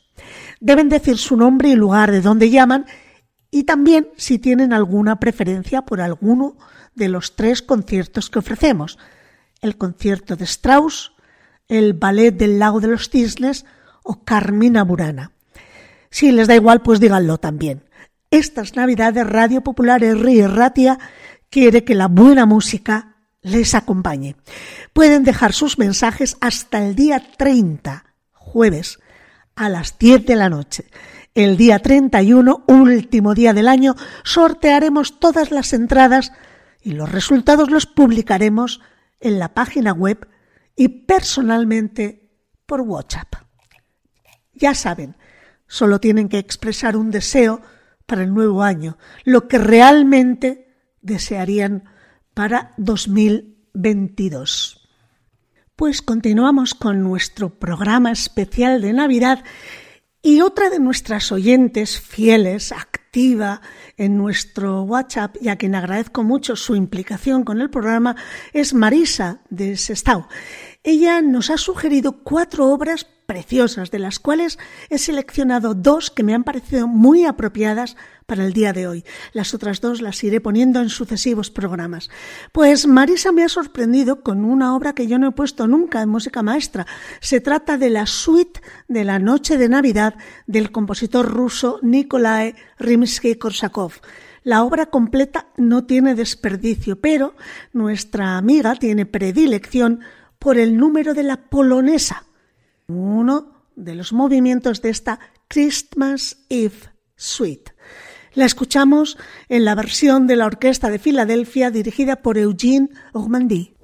B: Deben decir su nombre y lugar de donde llaman y también si tienen alguna preferencia por alguno de los tres conciertos que ofrecemos. El concierto de Strauss, el ballet del lago de los cisnes o Carmina Burana. Si les da igual, pues díganlo también. Estas Navidades Radio Popular R. Ratia quiere que la buena música les acompañe. Pueden dejar sus mensajes hasta el día 30, jueves, a las 10 de la noche. El día 31, último día del año, sortearemos todas las entradas y los resultados los publicaremos en la página web y personalmente por WhatsApp. Ya saben, solo tienen que expresar un deseo para el nuevo año, lo que realmente desearían para 2022. Pues continuamos con nuestro programa especial de Navidad y otra de nuestras oyentes fieles, activa en nuestro WhatsApp y a quien agradezco mucho su implicación con el programa, es Marisa de Sestao. Ella nos ha sugerido cuatro obras preciosas, de las cuales he seleccionado dos que me han parecido muy apropiadas para el día de hoy. Las otras dos las iré poniendo en sucesivos programas. Pues Marisa me ha sorprendido con una obra que yo no he puesto nunca en música maestra. Se trata de la suite de la Noche de Navidad del compositor ruso Nikolai Rimsky-Korsakov. La obra completa no tiene desperdicio, pero nuestra amiga tiene predilección por el número de la polonesa uno de los movimientos de esta Christmas Eve Suite. La escuchamos en la versión de la Orquesta de Filadelfia dirigida por Eugene Augmendy.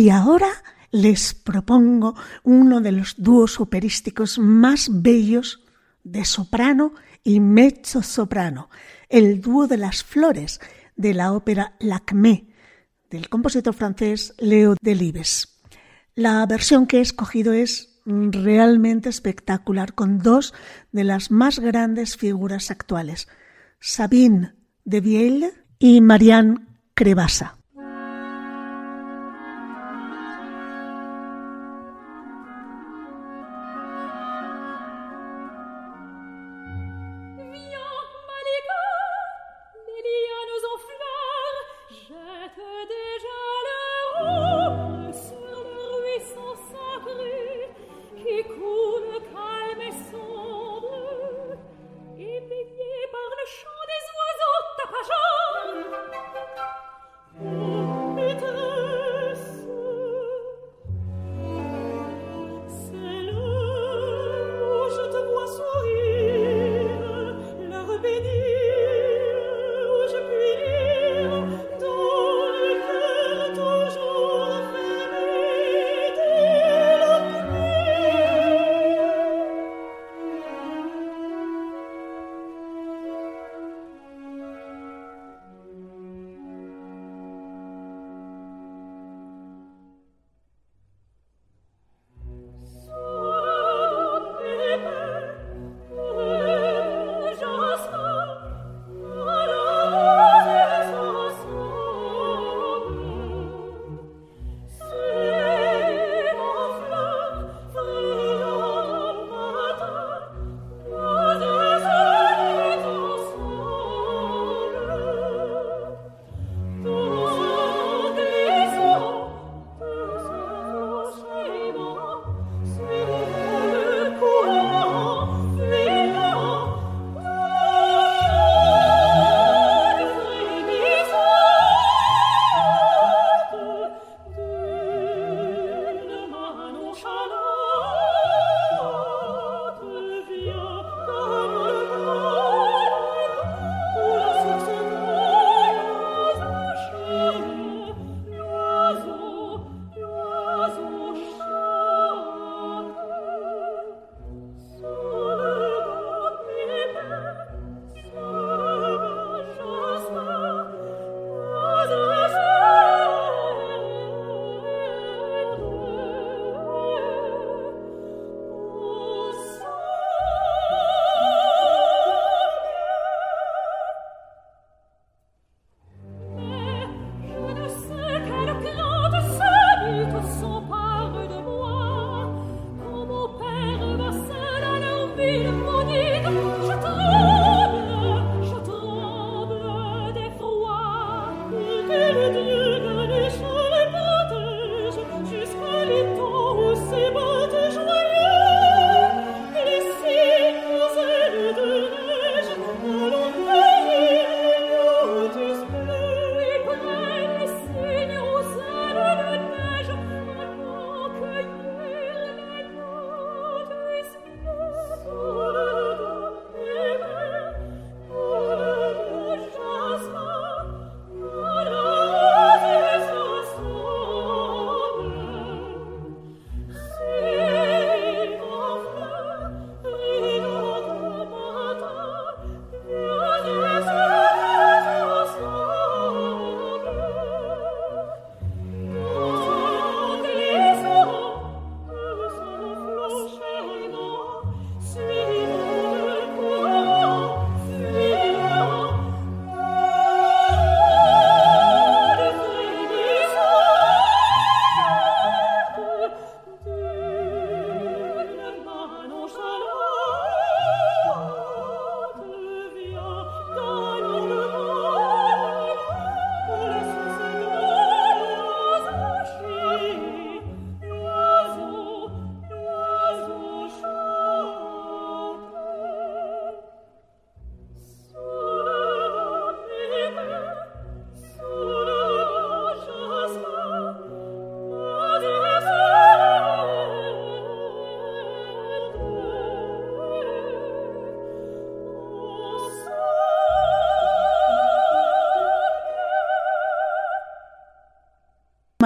B: Y ahora les propongo uno de los dúos operísticos más bellos de soprano y mezzo soprano, el dúo de las flores de la ópera Lacmé del compositor francés Leo Delibes. La versión que he escogido es realmente espectacular con dos de las más grandes figuras actuales, Sabine de Vielle y Marianne Crevassa.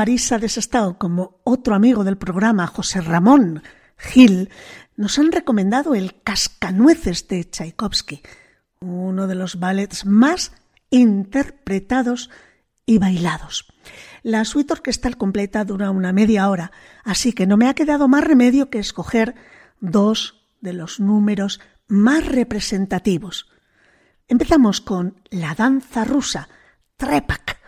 B: Marisa Desestado como otro amigo del programa, José Ramón Gil, nos han recomendado el Cascanueces de Tchaikovsky, uno de los ballets más interpretados y bailados. La suite orquestal completa dura una media hora, así que no me ha quedado más remedio que escoger dos de los números más representativos. Empezamos con la danza rusa, Trepak,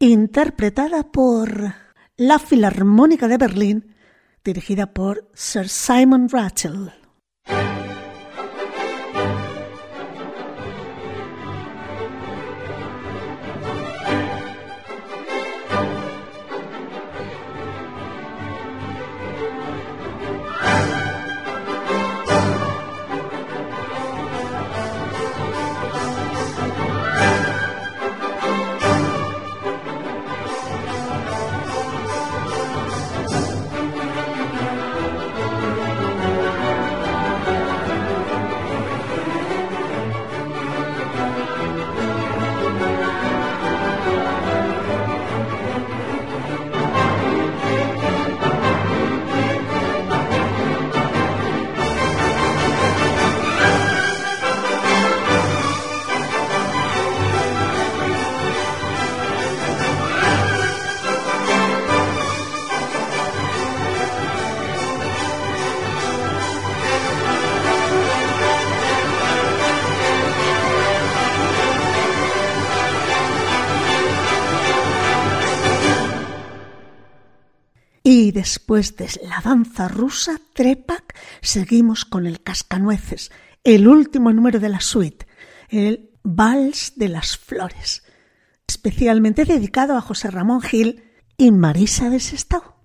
B: interpretada por la Filarmónica de Berlín, dirigida por Sir Simon Rattle. Después de la danza rusa, Trepak, seguimos con el Cascanueces, el último número de la suite, el Vals de las Flores, especialmente dedicado a José Ramón Gil y Marisa de Sestao.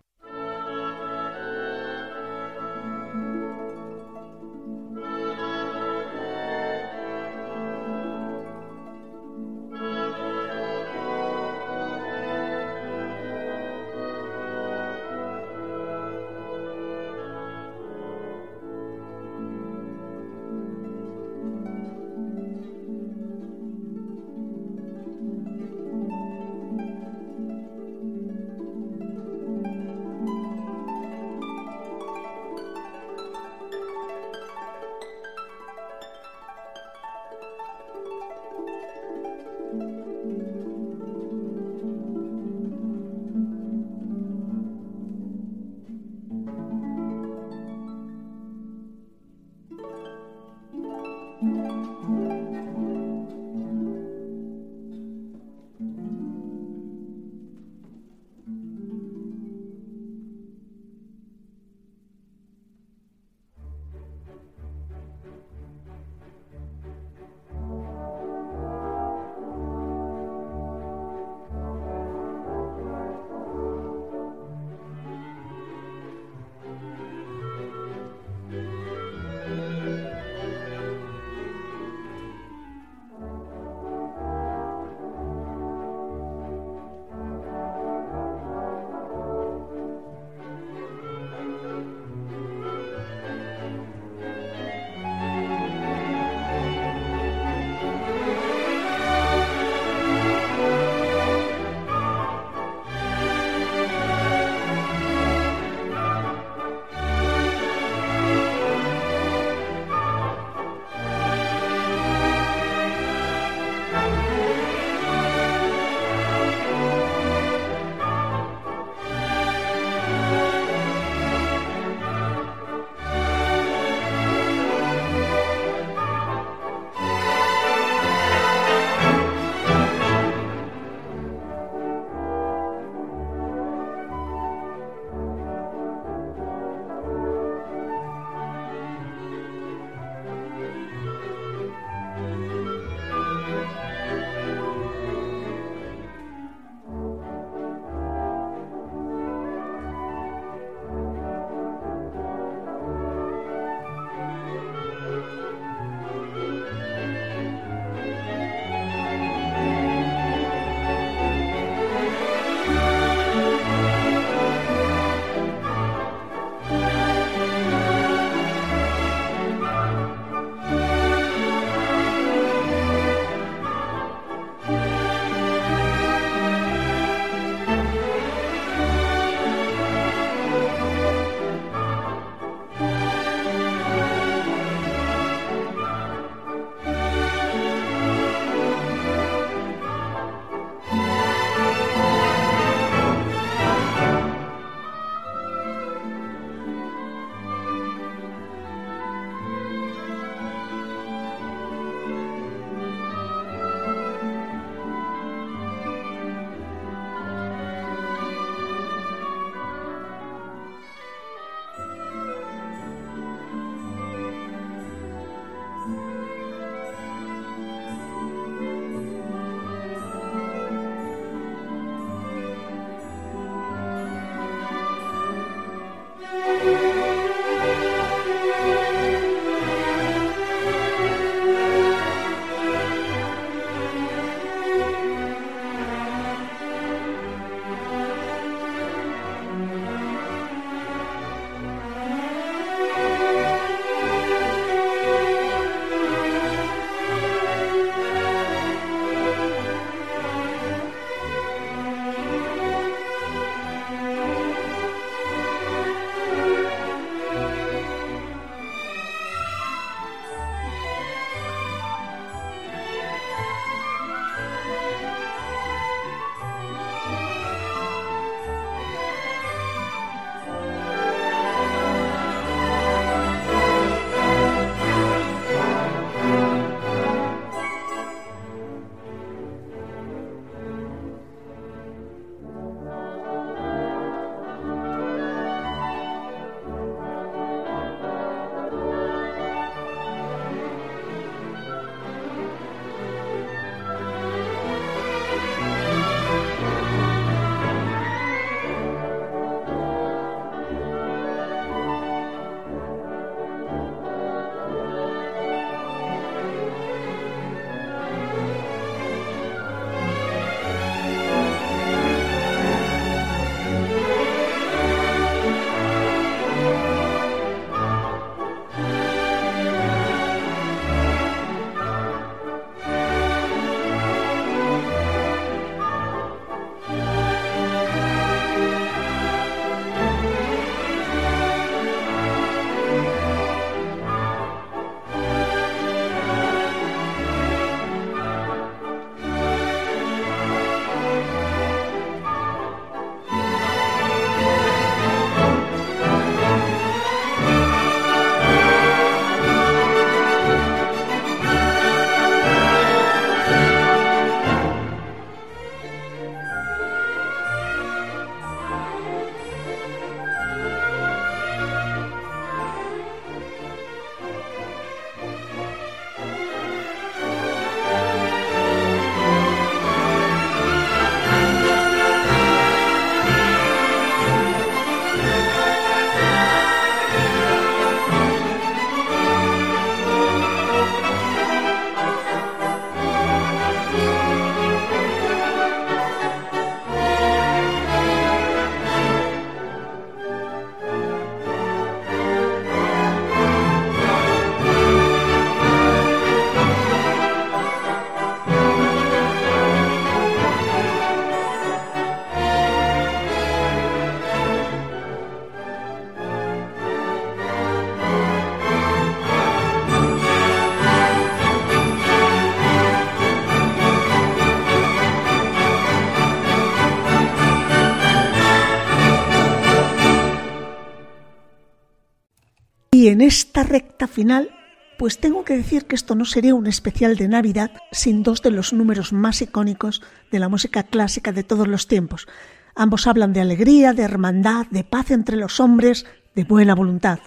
B: Y en esta recta final, pues tengo que decir que esto no sería un especial de Navidad sin dos de los números más icónicos de la música clásica de todos los tiempos. Ambos hablan de alegría, de hermandad, de paz entre los hombres, de buena voluntad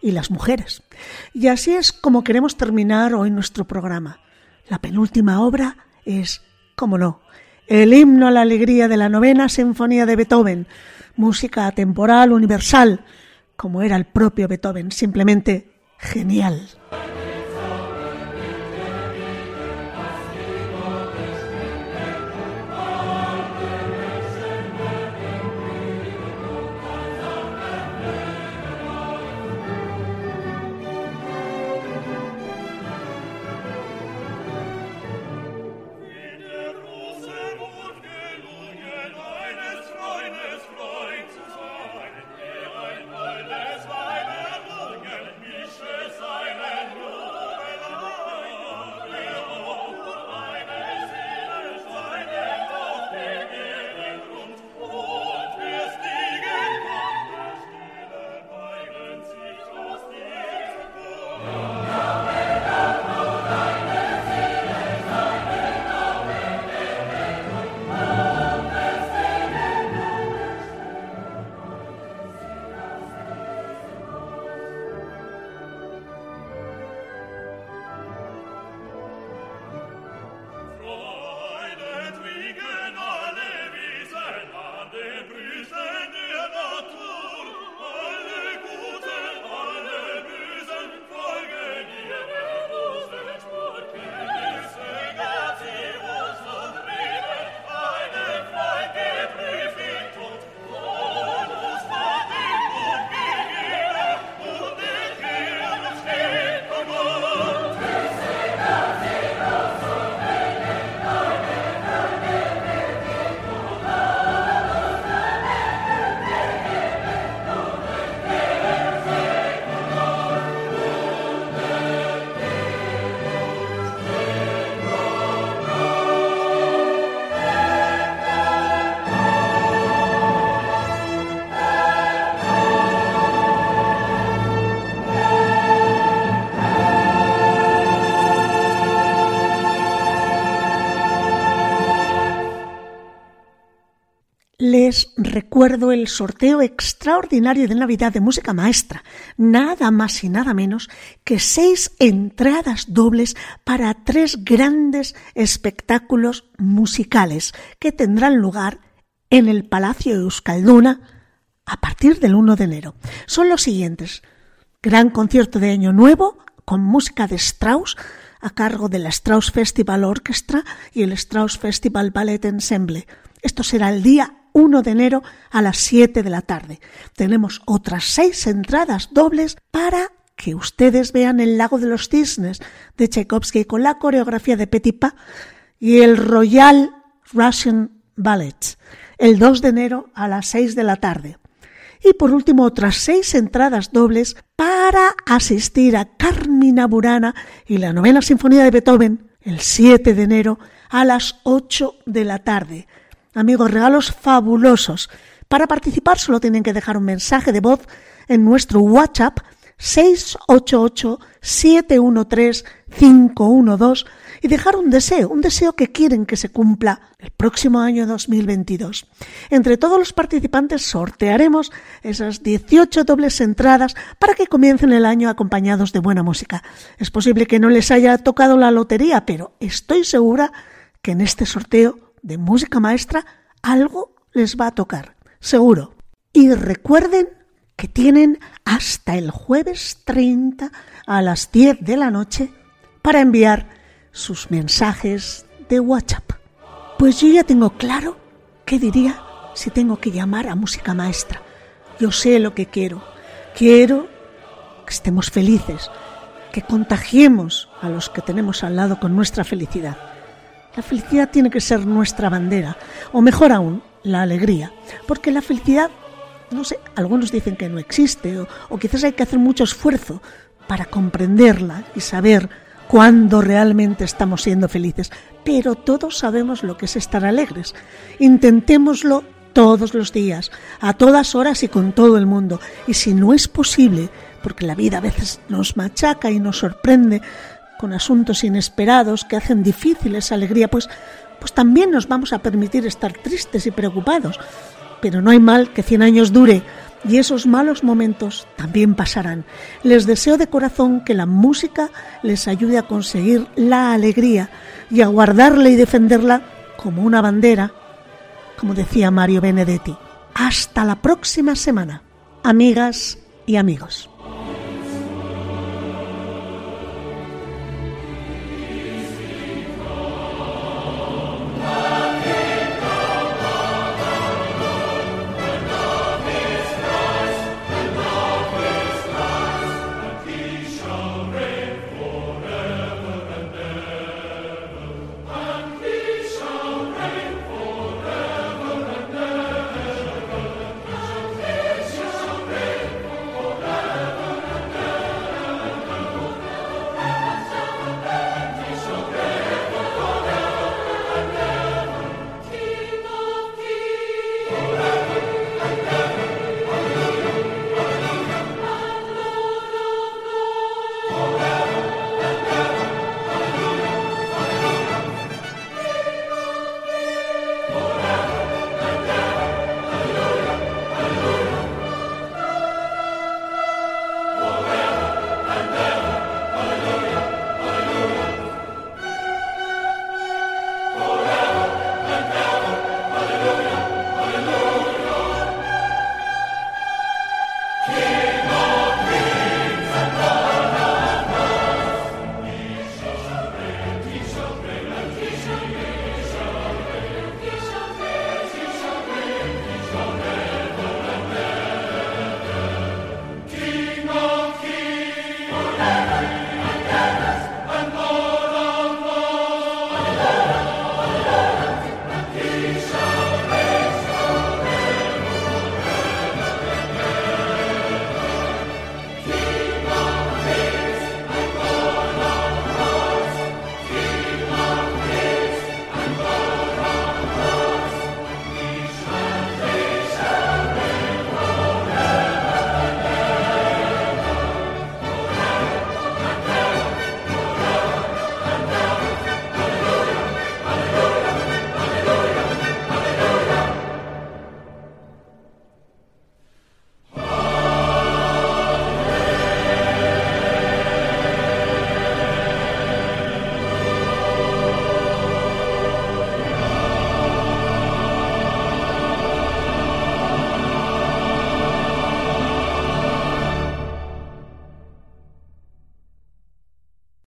B: y las mujeres. Y así es como queremos terminar hoy nuestro programa. La penúltima obra es, como no, el himno a la alegría de la novena sinfonía de Beethoven, música atemporal, universal, como era el propio Beethoven, simplemente genial. Recuerdo el sorteo extraordinario de Navidad de música maestra, nada más y nada menos que seis entradas dobles para tres grandes espectáculos musicales que tendrán lugar en el Palacio Euskalduna a partir del 1 de enero. Son los siguientes. Gran concierto de Año Nuevo con música de Strauss a cargo de la Strauss Festival Orchestra y el Strauss Festival Ballet Ensemble. Esto será el día 1 de enero a las 7 de la tarde. Tenemos otras seis entradas dobles para que ustedes vean el lago de los cisnes de Tchaikovsky con la coreografía de Petipa y el Royal Russian Ballet el 2 de enero a las 6 de la tarde. Y por último, otras seis entradas dobles para asistir a Carmina Burana y la novena sinfonía de Beethoven el 7 de enero a las 8 de la tarde. Amigos, regalos fabulosos. Para participar solo tienen que dejar un mensaje de voz en nuestro WhatsApp 688-713-512 y dejar un deseo, un deseo que quieren que se cumpla el próximo año 2022. Entre todos los participantes sortearemos esas 18 dobles entradas para que comiencen el año acompañados de buena música. Es posible que no les haya tocado la lotería, pero estoy segura que en este sorteo de música maestra algo les va a tocar, seguro. Y recuerden que tienen hasta el jueves 30 a las 10 de la noche para enviar sus mensajes de WhatsApp. Pues yo ya tengo claro qué diría si tengo que llamar a música maestra. Yo sé lo que quiero. Quiero que estemos felices, que contagiemos a los que tenemos al lado con nuestra felicidad. La felicidad tiene que ser nuestra bandera, o mejor aún, la alegría, porque la felicidad, no sé, algunos dicen que no existe, o, quizás hay que hacer mucho esfuerzo para comprenderla y saber cuándo realmente estamos siendo felices, pero todos sabemos lo que es estar alegres. Intentémoslo todos los días, a todas horas y con todo el mundo. Y si no es posible, porque la vida a veces nos machaca y nos sorprende con asuntos inesperados que hacen difícil esa alegría, pues, pues también nos vamos a permitir estar tristes y preocupados. Pero no hay mal que cien años dure y esos malos momentos también pasarán. Les deseo de corazón que la música les ayude a conseguir la alegría y a guardarla y defenderla como una bandera, como decía Mario Benedetti. Hasta la próxima semana, amigas y amigos.